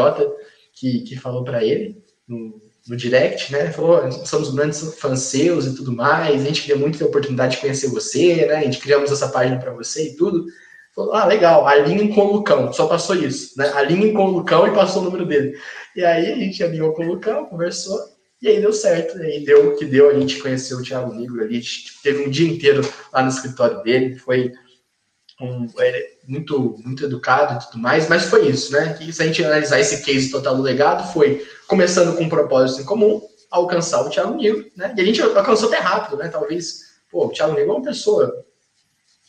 que, que falou para ele, no, no direct, né? Falou, somos grandes fãs seus e tudo mais, a gente queria muito ter a oportunidade de conhecer você, né? A gente criamos essa página para você e tudo. Falou, ah, legal, alinhem com o Lucão, só passou isso, né? Alinhem com o Lucão e passou o número dele. E aí a gente alinhou com o Lucão, conversou, e aí deu certo, e aí deu o que deu, a gente conheceu o Thiago Negro ali, teve um dia inteiro lá no escritório dele, foi um, muito, muito educado e tudo mais, mas foi isso, né? Que se a gente analisar esse case total do legado, foi começando com um propósito em comum, alcançar o Thiago Nigro, né? E a gente alcançou até rápido, né? Talvez, pô, o Thiago Nigro é uma pessoa,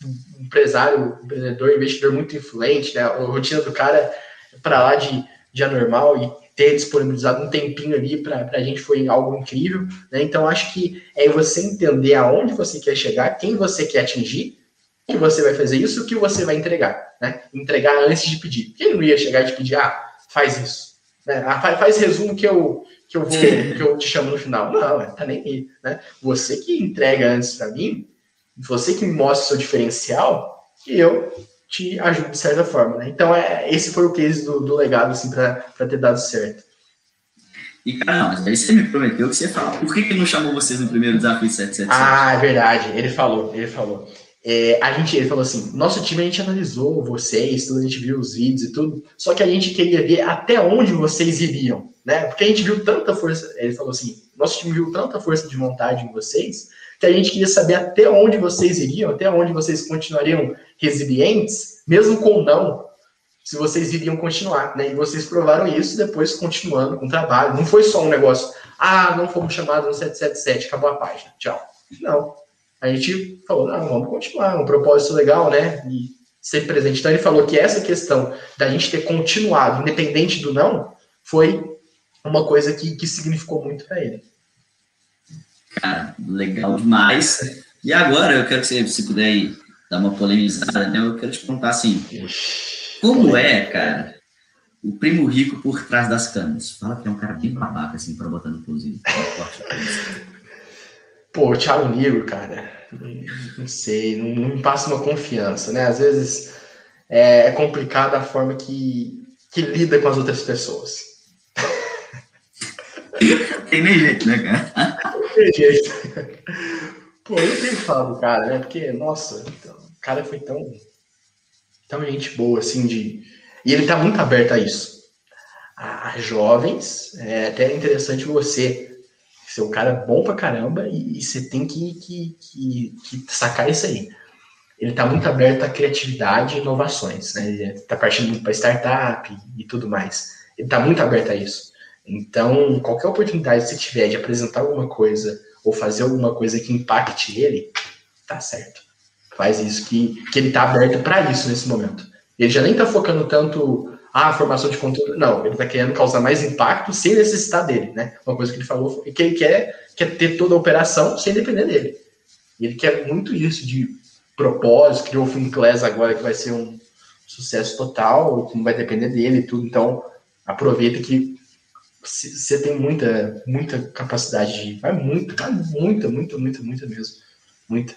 um empresário, empreendedor, investidor muito influente, né? A rotina do cara é para lá de, de anormal e ter disponibilizado um tempinho ali para a gente foi algo incrível, né? Então acho que é você entender aonde você quer chegar, quem você quer atingir, que você vai fazer isso o que você vai entregar, né? Entregar antes de pedir. Quem não ia chegar e te pedir, ah, faz isso, né? Ah, faz, faz resumo que eu que eu vou que eu te chamo no final. Não, tá nem aí, né? Você que entrega antes para mim, você que me mostra o seu diferencial, e eu te ajudo de certa forma, né? Então é esse foi o case do, do legado assim para ter dado certo. E, cara, não, mas aí você me prometeu que você fala. Por que, que ele não chamou vocês no primeiro desafio 777? Ah, é verdade. Ele falou, ele falou. É, a gente, ele falou assim, nosso time a gente analisou vocês, tudo, a gente viu os vídeos e tudo, só que a gente queria ver até onde vocês iriam, né? Porque a gente viu tanta força, ele falou assim, nosso time viu tanta força de vontade em vocês, que a gente queria saber até onde vocês iriam, até onde vocês continuariam resilientes, mesmo com não, se vocês iriam continuar, né? E vocês provaram isso depois continuando com o trabalho. Não foi só um negócio, ah, não fomos chamados no 777, acabou a página, tchau. Não. A gente falou, não, vamos continuar, um propósito legal, né? E ser presente. Então ele falou que essa questão da gente ter continuado, independente do não, foi uma coisa que, que significou muito para ele. Cara, legal demais. E agora eu quero que você, se puder aí, dar uma polemizada, né? Eu quero te contar assim. Como é, cara, o primo rico por trás das câmeras? Fala que é um cara bem babaca, assim, para botar no cozinho. Pô, o Thiago Negro, cara, não sei, não, não, me passa uma confiança, né? Às vezes é, é complicado a forma que, que lida com as outras pessoas. Tem nem jeito, né, cara? Tem jeito. Pô, eu tenho que falar do cara, né? Porque, nossa, o cara foi tão então, gente boa, assim, de. E ele está muito aberto a isso. A, jovens, é até interessante você ser um cara bom pra caramba e, você tem que, que, que, que, sacar isso aí. Ele está muito aberto à criatividade e inovações, né? Ele está partindo muito para startup e, e tudo mais. Ele está muito aberto a isso. Então, qualquer oportunidade que você tiver de apresentar alguma coisa ou fazer alguma coisa que impacte ele, tá certo faz isso, que, que ele está aberto para isso nesse momento. Ele já nem está focando tanto ah, formação de conteúdo, não, ele está querendo causar mais impacto sem necessitar dele, né? Uma coisa que ele falou que ele quer, quer ter toda a operação sem depender dele. Ele quer muito isso de propósito, criou o Finclass agora que vai ser um sucesso total, não vai depender dele e tudo, então aproveita que você tem muita, muita capacidade de. Vai muito, vai muita, muita, muita, muita mesmo. Muita.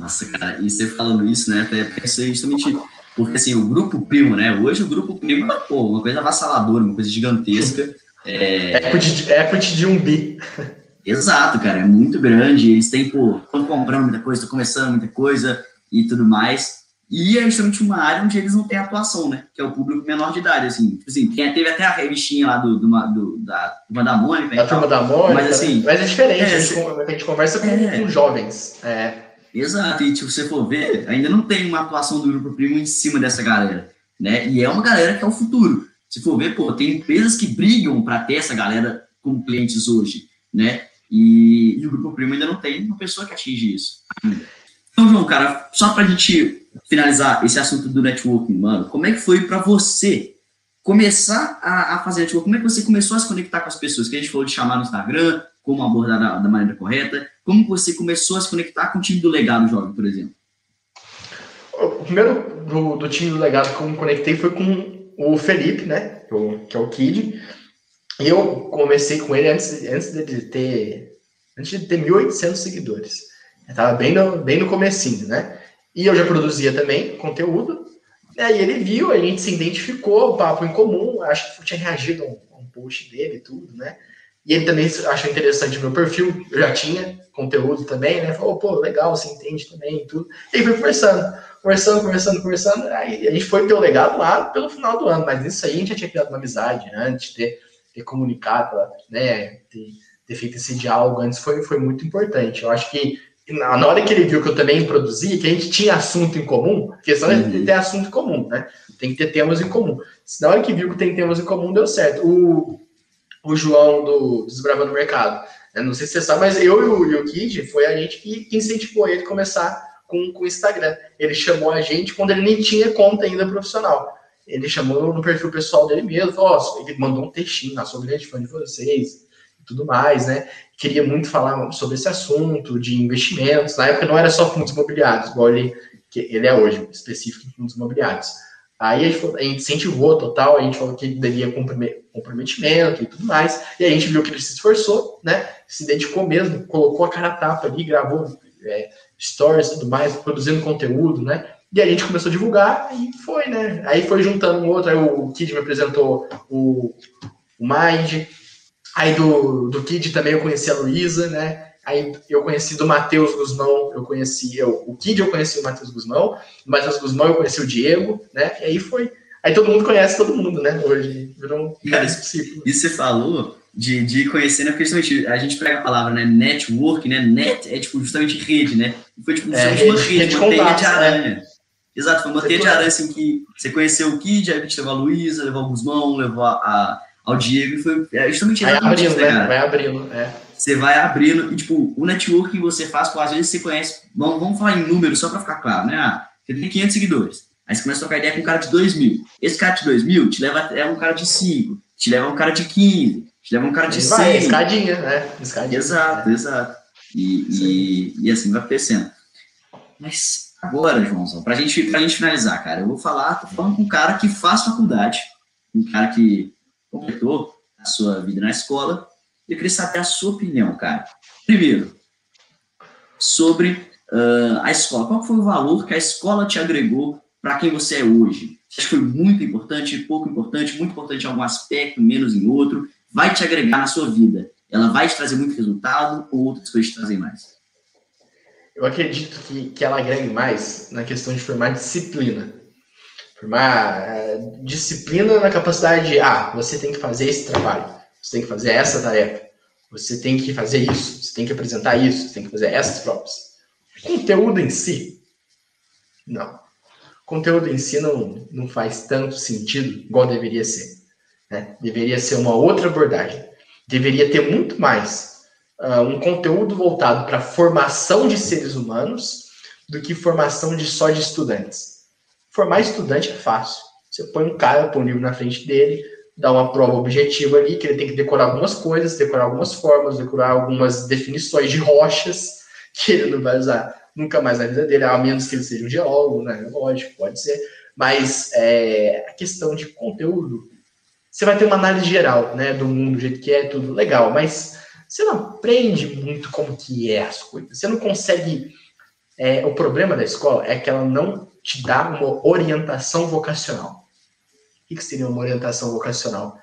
Nossa, cara, e você falando isso, né? Até pensei justamente porque assim, o grupo primo, né? Hoje o grupo primo é pô, uma coisa avassaladora, uma coisa gigantesca. É equity, equity de um bi. Exato, cara, é muito grande. Eles têm, pô, estão comprando muita coisa, estão começando muita coisa e tudo mais. E é justamente uma área onde eles não têm atuação, né? Que é o público menor de idade, assim. Tipo assim, teve até a revistinha lá do, do, do da Turma da Mônica. Da Turma da Mônica. Mas assim. Mas é diferente, é, a, gente, a, gente, conversa com, é, com jovens. É. Exato, e tipo, se você for ver, ainda não tem uma atuação do Grupo Primo em cima dessa galera, né? E é uma galera que é o futuro. Se for ver, pô, tem empresas que brigam para ter essa galera como clientes hoje, né? E, e, o Grupo Primo ainda não tem uma pessoa que atinge isso. Então, João, cara, só pra gente finalizar esse assunto do networking, mano, como é que foi para você começar a, a fazer networking? Como é que você começou a se conectar com as pessoas? Que a gente falou de chamar no Instagram, como abordar da, da maneira correta. Como você começou a se conectar com o time do Legado Jovem, por exemplo? O primeiro do, do time do Legado que eu me conectei foi com o Felipe, né? Que é o Kid. E eu comecei com ele antes, antes de ter antes de ter 1.800 seguidores. Eu tava bem no, bem no comecinho, né? E eu já produzia também conteúdo. E aí ele viu, a gente se identificou, o papo em comum. Acho que tinha reagido a um, a um post dele e tudo, né? E ele também achou interessante o meu perfil, eu já tinha conteúdo também, né? Falou, pô, legal, você entende também e tudo. E aí foi conversando, conversando, conversando, conversando. Aí a gente foi ter o legado lá pelo final do ano, mas nisso aí a gente já tinha criado uma amizade antes, de ter, ter comunicado, né? Ter, ter feito esse diálogo antes foi, foi muito importante. Eu acho que na hora que ele viu que eu também produzia, que a gente tinha assunto em comum, a questão é uhum. é ter assunto em comum, né? Tem que ter temas em comum. Na hora que viu que tem temas em comum, deu certo. O, o João do Desbravando o Mercado. Eu não sei se você sabe, mas eu e o, e o Kid foi a gente que, incentivou ele a começar com, o Instagram. Ele chamou a gente quando ele nem tinha conta ainda profissional. Ele chamou no perfil pessoal dele mesmo, oh, ele mandou um textinho, sou grande fã de vocês e tudo mais, né? Queria muito falar sobre esse assunto de investimentos. Na época não era só fundos imobiliários, igual ele, ele é hoje, específico em fundos imobiliários. Aí a gente, incentivou total, a gente falou que daria comprometimento e tudo mais, e a gente viu que ele se esforçou, né? Se dedicou mesmo, colocou a cara a tapa ali, gravou é, stories e tudo mais, produzindo conteúdo, né? E a gente começou a divulgar e foi, né? Aí foi juntando um outro, aí o Kid me apresentou o, o Mind, aí do, do Kid também eu conheci a Luísa, né? Aí eu conheci do Matheus Guzmão, eu conheci eu, o Kid, eu conheci o Matheus Guzmão, do Matheus Guzmão eu conheci o Diego, né? E aí foi. Aí todo mundo conhece todo mundo, né? Hoje virou um Cara, ciclo. Isso você falou de, de conhecer, né? Porque justamente a gente prega a palavra, né? Network, né? Net é tipo justamente rede, né? Foi tipo é, rede, uma rede, rede uma teia de aranha. Né? Exato, foi uma teia de aranha assim que você conheceu o Kid, aí a gente levou a Luísa, levou o Guzmão, levou a, a, ao Diego, e foi é justamente vai abrindo, né? Vai abrindo, é você vai abrindo, e tipo, o network que você faz, às vezes você conhece, vamos, vamos falar em números só para ficar claro, né? Ah, você tem 500 seguidores, aí você começa a trocar ideia com um cara de 2 mil. Esse cara de 2 mil te leva até um cara de 5, te leva um cara de 15, te leva um cara de 100. Vai, escadinha, né? Escadinha. Exato, exato. E, e, e, assim vai crescendo. Mas agora, Joãozão, pra gente, pra gente finalizar, cara, eu vou falar, tô falando com um cara que faz faculdade, um cara que completou a sua vida na escola eu queria saber a sua opinião, cara. Primeiro, sobre uh, a escola. Qual foi o valor que a escola te agregou para quem você é hoje? Você acha que foi muito importante, pouco importante, muito importante em algum aspecto, menos em outro? Vai te agregar na sua vida? Ela vai te trazer muito resultado ou outras coisas te trazem mais? Eu acredito que, que ela agregue mais na questão de formar disciplina. Formar uh, disciplina na capacidade de, ah, você tem que fazer esse trabalho você tem que fazer essa tarefa, você tem que fazer isso, você tem que apresentar isso, você tem que fazer essas provas. Conteúdo em si, não. Conteúdo em si não, não faz tanto sentido igual deveria ser. Né? Deveria ser uma outra abordagem. Deveria ter muito mais uh, um conteúdo voltado para formação de seres humanos do que formação de só de estudantes. Formar estudante é fácil. Você põe um cara, põe um livro na frente dele, dar uma prova objetiva ali, que ele tem que decorar algumas coisas, decorar algumas formas, decorar algumas definições de rochas, que ele não vai usar nunca mais na vida dele, a menos que ele seja um geólogo, né? Lógico, pode ser. Mas é, a questão de conteúdo, você vai ter uma análise geral, né, do mundo, do jeito que é, tudo legal, mas você não aprende muito como que é as coisas. Você não consegue. É, o problema da escola é que ela não te dá uma orientação vocacional. O que seria uma orientação vocacional?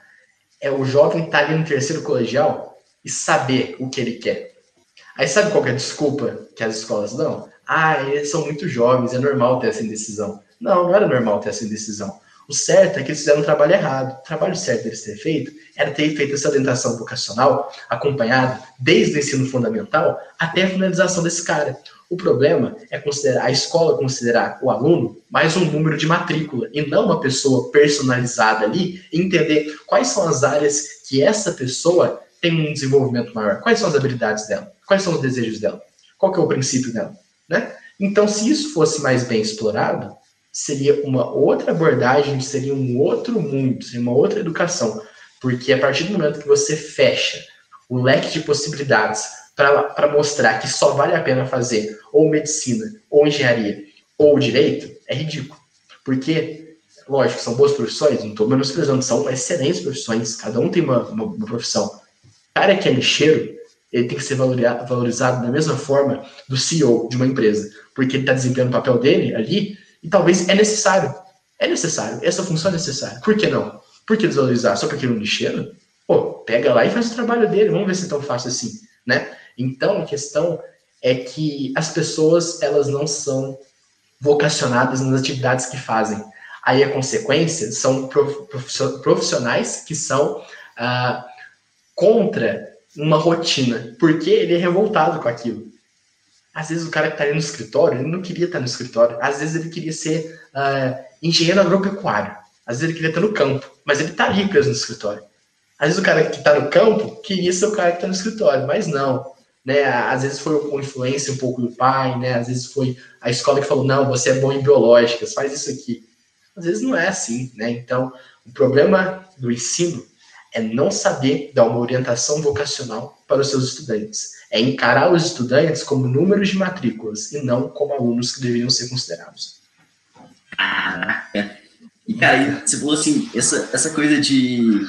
É o jovem estar tá ali no terceiro colegial e saber o que ele quer. Aí sabe qual é a desculpa que as escolas dão? Ah, eles são muito jovens, é normal ter essa indecisão. Não, não era normal ter essa indecisão. O certo é que eles fizeram um trabalho errado. O trabalho certo deles ter feito era ter feito essa orientação vocacional acompanhada desde o ensino fundamental até a finalização desse cara. O problema é considerar a escola considerar o aluno mais um número de matrícula e não uma pessoa personalizada ali entender quais são as áreas que essa pessoa tem um desenvolvimento maior, quais são as habilidades dela, quais são os desejos dela, qual que é o princípio dela, né? Então, se isso fosse mais bem explorado, seria uma outra abordagem, seria um outro mundo, seria uma outra educação, porque a partir do momento que você fecha o leque de possibilidades para mostrar que só vale a pena fazer ou medicina, ou engenharia, ou direito, é ridículo. Porque, lógico, são boas profissões, não estou menosprezando, são excelentes profissões, cada um tem uma, uma, uma profissão. O cara que é lixeiro, ele tem que ser valorizado da mesma forma do CEO de uma empresa, porque ele está desempenhando o papel dele ali, e talvez é necessário. É necessário, essa função é necessária. Por que não? Por que desvalorizar? Só porque ele é um lixeiro? Pô, pega lá e faz o trabalho dele, vamos ver se é tão fácil assim, né? Então, a questão é que as pessoas elas não são vocacionadas nas atividades que fazem. Aí a consequência são profissionais que são ah, contra uma rotina, porque ele é revoltado com aquilo. Às vezes o cara que está ali no escritório, ele não queria estar no escritório. Às vezes ele queria ser ah, engenheiro agropecuário. Às vezes ele queria estar no campo, mas ele está ali preso no escritório. Às vezes o cara que está no campo queria ser o cara que está no escritório, mas não né? Às vezes foi com influência um pouco do pai, né? Às vezes foi a escola que falou, não, você é bom em biológicas, faz isso aqui. Às vezes não é assim, né? Então, o problema do ensino é não saber dar uma orientação vocacional para os seus estudantes. É encarar os estudantes como números de matrículas e não como alunos que deveriam ser considerados. Caraca! E, cara, você falou assim, essa, essa coisa de.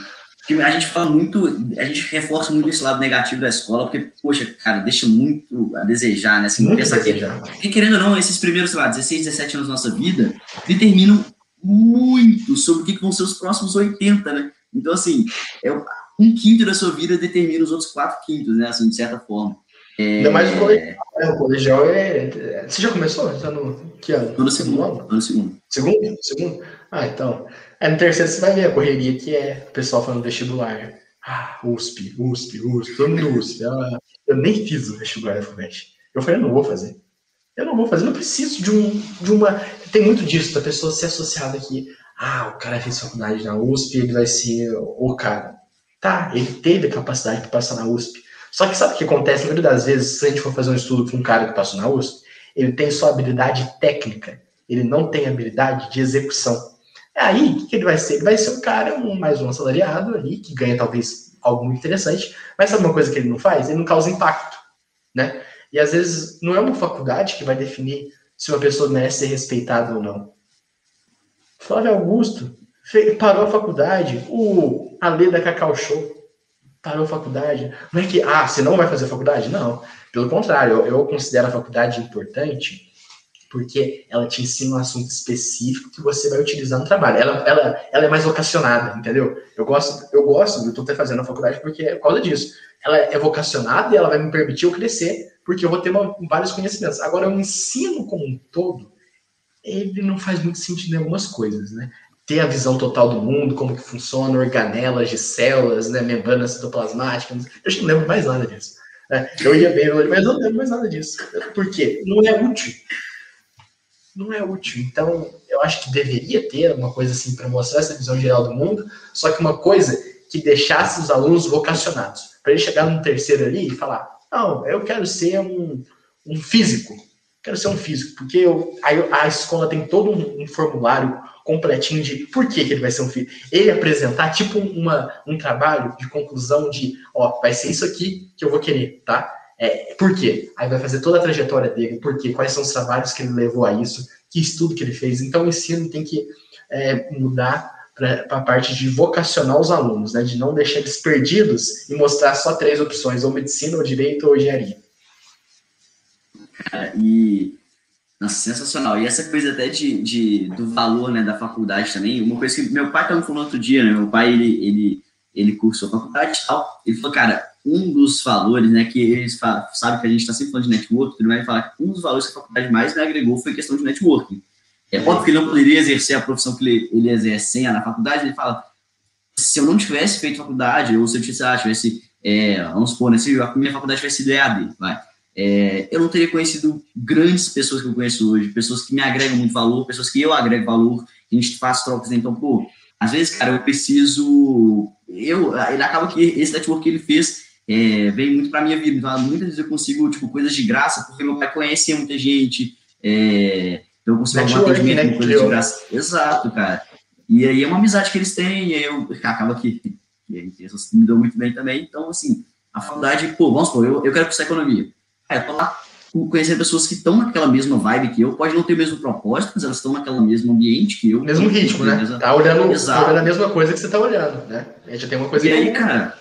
Que a gente fala muito, a gente reforça muito esse lado negativo da escola, porque, poxa, cara, deixa muito a desejar, né? Assim, muito pensar desejar. que, porque, querendo ou não, esses primeiros, sei lá, 16, 17 anos da nossa vida determinam muito sobre o que vão ser os próximos 80, né? Então, assim, é um quinto da sua vida determina os outros quatro quintos, né? Assim, de certa forma. É... Ainda mais o colegial. Né? O colegial é. Você já começou? Tá no. Que ano? Tô no segundo. Tô no segundo. Segundo? Segundo? Ah, então. É, no terceiro você vai ver a correria que é o pessoal falando vestibular. Ah, USP, USP, USP, todo mundo USP. Ah, eu nem fiz o vestibular da FUVEST. Eu falei, eu não vou fazer. Eu não vou fazer, não preciso de, um, de uma. Tem muito disso, da pessoa ser associada aqui. Ah, o cara fez faculdade na USP, ele vai ser o cara. Tá, ele teve a capacidade para passar na USP. Só que sabe o que acontece? Maioria das vezes, se a gente for fazer um estudo com um cara que passou na USP, ele tem só habilidade técnica, ele não tem habilidade de execução. É aí, o que ele vai ser? Ele vai ser um cara, um, mais um assalariado ali, que ganha talvez algo muito interessante, mas sabe uma coisa que ele não faz? Ele não causa impacto, né? E às vezes não é uma faculdade que vai definir se uma pessoa merece ser respeitada ou não. Flávio Augusto parou a faculdade, o Ale da Cacau Show parou a faculdade. Não é que, ah, você não vai fazer faculdade? Não. Pelo contrário, eu, eu considero a faculdade importante porque ela te ensina um assunto específico que você vai utilizar no trabalho. Ela, ela, ela é mais vocacionada, entendeu? Eu gosto, eu gosto, eu estou até fazendo a faculdade porque é por causa disso. Ela é vocacionada e ela vai me permitir eu crescer, porque eu vou ter uma, vários conhecimentos. Agora, o ensino como um todo, ele não faz muito sentido em algumas coisas, né? Ter a visão total do mundo, como que funciona, organelas de células, né, membranas citoplasmáticas, eu não lembro mais nada disso. Né? Eu ia bem, mas eu não lembro mais nada disso. Por quê? Não é útil não é útil. Então, eu acho que deveria ter uma coisa assim para mostrar essa visão geral do mundo, só que uma coisa que deixasse os alunos vocacionados. Para ele chegar no terceiro ali e falar: não, eu quero ser um, um físico. Quero ser um físico, porque eu, a, a escola tem todo um, um, formulário completinho de por que, que ele vai ser um físico. Ele apresentar tipo uma, um trabalho de conclusão de, ó, vai ser isso aqui que eu vou querer, tá? É, por quê? Aí vai fazer toda a trajetória dele, por quê? Quais são os trabalhos que ele levou a isso, que estudo que ele fez. Então, o ensino tem que é, mudar para a parte de vocacionar os alunos, né? de não deixar eles perdidos e mostrar só três opções, ou medicina, ou direito, ou engenharia. Cara, e nossa, sensacional. E essa coisa até de, de, do valor né, da faculdade também, uma coisa que meu pai estava falando outro dia, né? Meu pai, ele, ele, ele cursou faculdade e tal. Ele falou, cara, um dos valores, né, que eles sabem que a gente está sempre falando de network, ele vai falar que um dos valores que a faculdade mais me agregou foi a questão de networking. É óbvio que ele não poderia exercer a profissão que ele, ele exerce na faculdade, ele fala, se eu não tivesse feito faculdade, ou se eu tivesse, ah, tivesse é, vamos supor, né, se a minha faculdade tivesse sido EAD, vai, é, eu não teria conhecido grandes pessoas que eu conheço hoje, pessoas que me agregam muito valor, pessoas que eu agrego valor, a gente faz trocas, né? então, pô, às vezes, cara, eu preciso, eu, ele acaba que esse network que ele fez é, veio muito para minha vida. Então, muitas vezes eu consigo, tipo, coisas de graça, porque meu pai conhecia muita gente, é, então eu consigo algum atendimento né, com coisas de graça. Exato, cara. E aí é uma amizade que eles têm, e aí eu, acaba que, que me dão muito bem também. Então, assim, a faculdade, pô, vamos supor, eu, eu quero cursar economia. Aí eu tô lá conhecendo pessoas que estão naquela mesma vibe que eu, pode não ter o mesmo propósito, mas elas estão naquele mesmo ambiente que eu. Mesmo ritmo, né? Tá olhando, tá olhando a mesma coisa que você tá olhando, né? A gente tem uma coisa E aí, cara,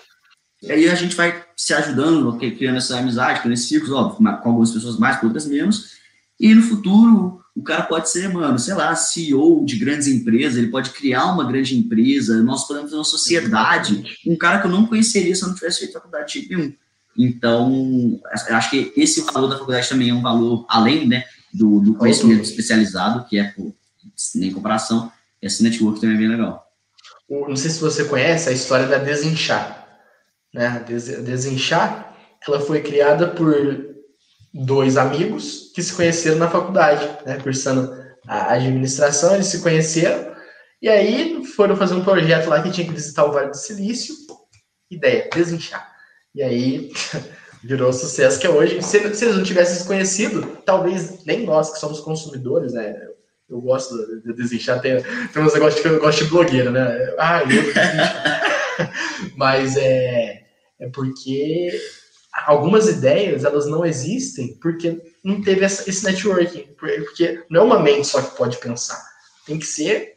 e aí a gente vai se ajudando, criando essa amizade, criando esses círculos, óbvio, com algumas pessoas mais, com outras menos. E no futuro, o cara pode ser, mano, sei lá, CEO de grandes empresas, ele pode criar uma grande empresa, nós podemos ter uma sociedade, um cara que eu não conheceria se eu não tivesse feito faculdade tipo nenhum. Então, acho que esse valor da faculdade também é um valor, além né, do, do conhecimento especializado, que é, por, nem comparação, esse network também é bem legal. Não sei se você conhece a história da Desinchar né, a Desenchar, ela foi criada por dois amigos que se conheceram na faculdade, né, cursando a administração, eles se conheceram, e aí foram fazer um projeto lá que tinha que visitar o Vale do Silício, ideia, desinchar. E aí virou sucesso que é hoje. Se, eles não tivessem se conhecido, talvez nem nós que somos consumidores, né, eu gosto de desinchar, tem, tem uns negócios que eu gosto de blogueira, né? Ah, eu Mas é, é porque algumas ideias elas não existem porque não teve essa, esse networking. Porque não é uma mente só que pode pensar. Tem que ser.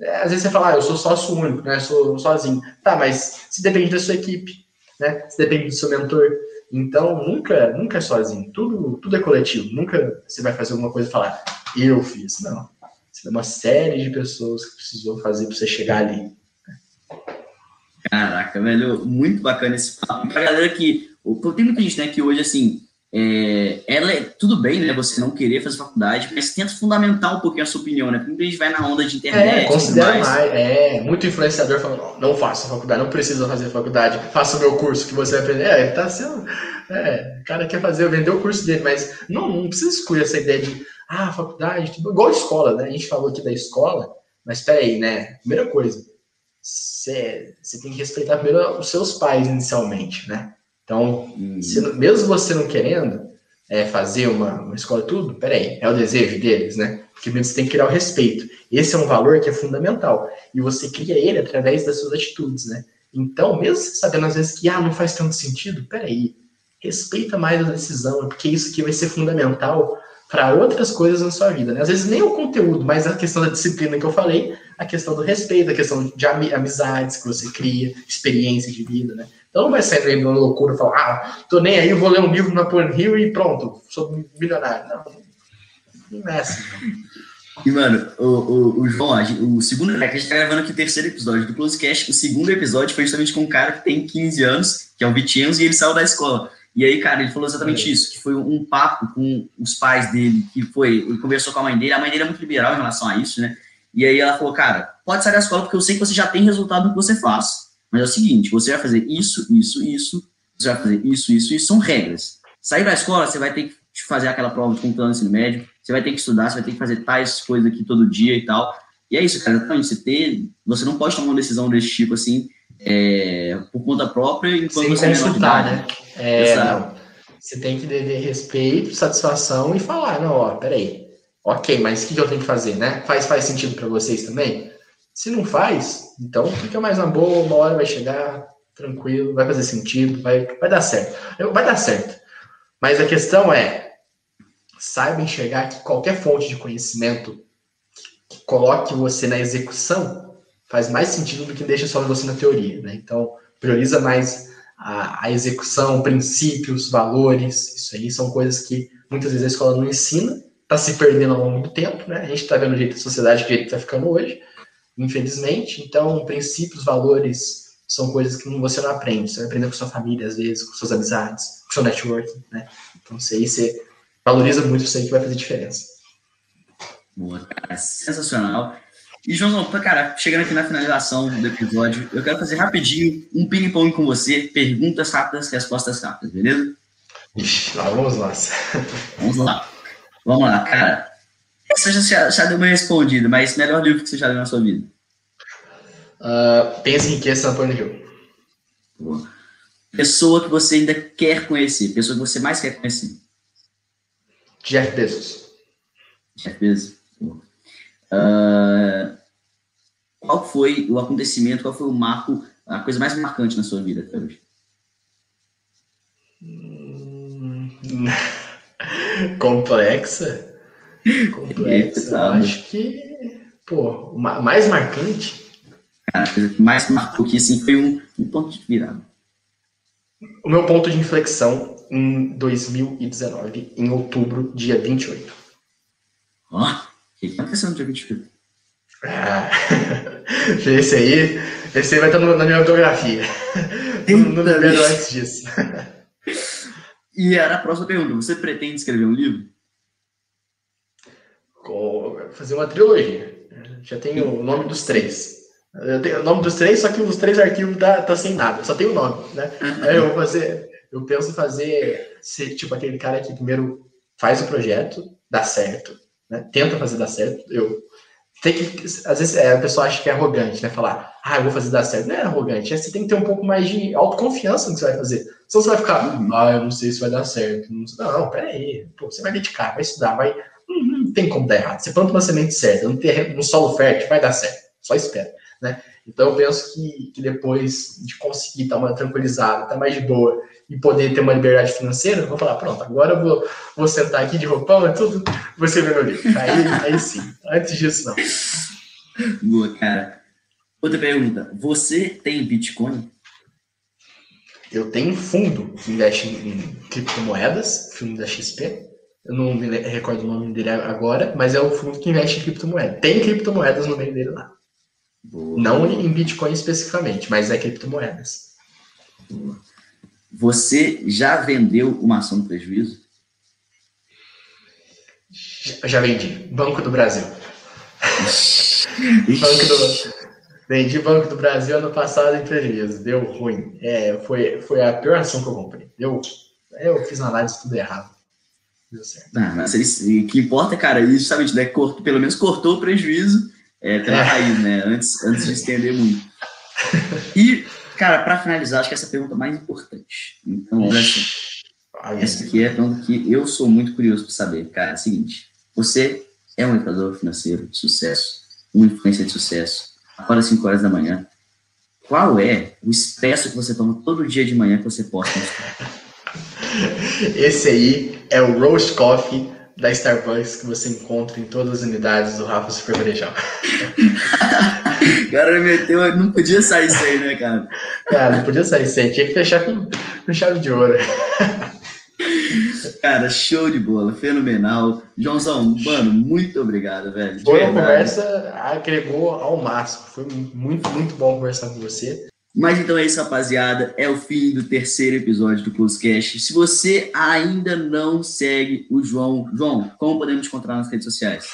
É, às vezes você fala, ah, eu sou sócio único, né? Sou sozinho. Tá, mas se depende da sua equipe, né? Se depende do seu mentor. Então, nunca, nunca é sozinho. Tudo, tudo é coletivo. Nunca você vai fazer alguma coisa e falar, eu fiz. Não. Você é uma série de pessoas que precisou fazer para você chegar ali. Caraca, velho, muito bacana esse papo. Pra galera que. Tem muita gente, né, que hoje, assim, é, ela é, tudo bem, né, você não querer fazer faculdade, mas tenta fundamentar um pouquinho a sua opinião, né? Porque muita gente vai na onda de internet. É, considera mais. mais. É, muito influenciador falando, não, faça faculdade, não precisa fazer faculdade, faça o meu curso que você vai aprender. É, tá sendo. É, o cara quer fazer, vender o curso dele, mas não, não precisa excluir essa ideia de, ah, faculdade, tipo, igual escola, né? A gente falou aqui da escola, mas peraí, né? Primeira coisa, você tem que respeitar primeiro os seus pais inicialmente, né? Então, hum. se, mesmo você não querendo é, fazer uma, uma escola tudo, peraí, é o desejo deles, né? Porque você tem que criar o respeito. Esse é um valor que é fundamental. E você cria ele através das suas atitudes, né? Então, mesmo sabendo às vezes que ah, não faz tanto sentido, peraí, respeita mais a decisão, porque isso aqui vai ser fundamental para outras coisas na sua vida. Né? Às vezes nem o conteúdo, mas a questão da disciplina que eu falei, a questão do respeito, a questão de amizades que você cria, experiências de vida, né? Então não vai sair uma loucura e falar, ah, tô nem aí, vou ler um livro na Porn Hill e pronto, sou milionário. Não, não é assim. E, mano, o, o, o João, o segundo, é que a gente tá gravando aqui o terceiro episódio do Closecast, o segundo episódio foi justamente com um cara que tem 15 anos, que é o Vitinhos, e ele saiu da escola. E aí, cara, ele falou exatamente é. isso, que foi um papo com os pais dele, que foi, ele conversou com a mãe dele, a mãe dele é muito liberal em relação a isso, né? E aí ela falou, cara, pode sair da escola porque eu sei que você já tem resultado no que você faz. Mas é o seguinte, você vai fazer isso, isso, isso, você vai fazer isso, isso, isso, são regras. Sair da escola, você vai ter que fazer aquela prova de computador no ensino médio, você vai ter que estudar, você vai ter que fazer tais coisas aqui todo dia e tal. E é isso, cara, então, você ter, você não pode tomar uma decisão desse tipo, assim, é, por conta própria, enquanto Sem você consultar, é né? É, não. Você tem que dever respeito, satisfação e falar, não, ó, peraí. Ok, mas o que eu tenho que fazer, né? Faz, faz sentido para vocês também? Se não faz, então fica mais na boa, uma hora vai chegar, tranquilo, vai fazer sentido, vai, vai dar certo. Vai dar certo. Mas a questão é, saiba enxergar que qualquer fonte de conhecimento que coloque você na execução faz mais sentido do que deixa só você na teoria, né? Então, prioriza mais a, a, execução, princípios, valores, isso aí são coisas que muitas vezes a escola não ensina, está se perdendo ao longo do tempo, né? A gente está vendo o jeito da sociedade que está ficando hoje, infelizmente. Então, princípios, valores são coisas que você não aprende. Você vai aprender com sua família, às vezes, com suas amizades, com seu networking, né? Então, isso aí você valoriza muito isso aí que vai fazer diferença. Boa, cara, sensacional. E, João, cara, chegando aqui na finalização do episódio, eu quero fazer rapidinho um ping-pong com você, perguntas rápidas, respostas rápidas, beleza? Ixi, lá vamos lá. Vamos lá. Vamos lá, cara. Você já, já deu uma respondida, mas melhor livro que você já leu na sua vida? Uh, Pensa em Riqueza na Pornhub. Boa. Pessoa que você ainda quer conhecer, pessoa que você mais quer conhecer. Jeff Bezos. Jeff Bezos. Uh, qual foi o acontecimento, qual foi o marco, a coisa mais marcante na sua vida até hoje? Complexa? Complexa. Eu acho que, pô, mais marcante. A coisa que mais marcou que assim, foi um, um ponto de virada. O meu ponto de inflexão em 2019, em outubro, dia 28. Ó, oh, o que aconteceu no dia 28? Ah, esse aí, esse aí vai estar na minha autografia. Não, não lembro antes disso. E era a próxima pergunta. Você pretende escrever um livro? Fazer uma trilogia. Já tenho o nome dos três. Eu tenho o nome dos três, só que os três arquivos tá, tá sem nada, só tem o nome, né? Aí eu vou fazer, eu penso em fazer, ser tipo aquele cara que primeiro faz o projeto, dá certo, né? Tenta fazer dar certo. Eu tem que, às vezes é, a pessoa acha que é arrogante, né? Falar, ah, eu vou fazer dar certo. Não é arrogante, é, você tem que ter um pouco mais de autoconfiança no que você vai fazer. Senão você vai ficar, ah, eu não sei se vai dar certo. Não, não peraí, Pô, você vai dedicar, vai estudar, vai. Tem como dar errado. Você planta uma semente certa, no, terreno, no solo fértil, vai dar certo. Só espera. Né? Então eu penso que, que depois de conseguir estar mais tranquilizado, estar mais de boa e poder ter uma liberdade financeira, eu vou falar, pronto, agora eu vou, vou sentar aqui de roupão e tudo, você vê meu livro. Aí, aí sim, antes disso não. Boa, cara. Outra pergunta, você tem Bitcoin? Eu tenho fundo que investe em criptomoedas, fundo da XP. Eu não me recordo o nome dele agora, mas é o fundo que investe em criptomoedas. Tem criptomoedas no meio dele lá. Boa. Não em Bitcoin especificamente, mas é criptomoedas. Boa. Você já vendeu uma ação do prejuízo? Já vendi. Banco do Brasil. Banco do, Vendi Banco do Brasil ano passado em prejuízo. Deu ruim. É, foi, foi a pior ação que eu comprei. Deu, eu fiz uma análise tudo errado. Deu certo. Mas o que importa, cara, é justamente, né, cortou, pelo menos cortou o prejuízo é, pela é. raiz, né? Antes, antes de estender muito. E, cara, para finalizar, acho que essa é a pergunta mais importante. Então, assim, essa aqui é a pergunta que eu sou muito curioso para saber. Cara, é o seguinte: você é um educador financeiro de sucesso, uma influência de sucesso acorda às 5 horas da manhã. Qual é o expresso que você toma todo dia de manhã que você posta Esse aí é o Roast Coffee da Starbucks que você encontra em todas as unidades do Rafa Supervarejão. cara, meteu, não podia sair isso aí, né, cara? Cara, não podia sair isso aí, tinha que fechar com, com chave de ouro. Cara, show de bola, fenomenal. Joãozão, mano, muito obrigado, velho. Foi uma conversa, agregou ao máximo. Foi muito, muito bom conversar com você. Mas então é isso, rapaziada. É o fim do terceiro episódio do Closecast. Se você ainda não segue o João, João, como podemos te encontrar nas redes sociais?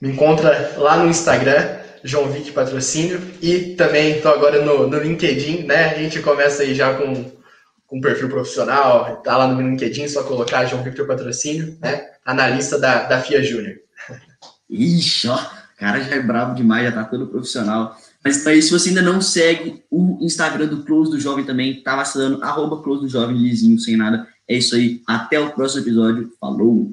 Me encontra lá no Instagram, João Vic Patrocínio, e também estou agora no, no LinkedIn, né? A gente começa aí já com com perfil profissional, tá lá no LinkedIn, só colocar João Victor Patrocínio, né? Analista da, da FIA Júnior. Ixi, ó, cara já é bravo demais, já tá todo profissional. Mas então, aí, se você ainda não segue o Instagram do Close do Jovem também, tá vacilando, arroba Close do Jovem, lisinho, sem nada. É isso aí, até o próximo episódio, falou!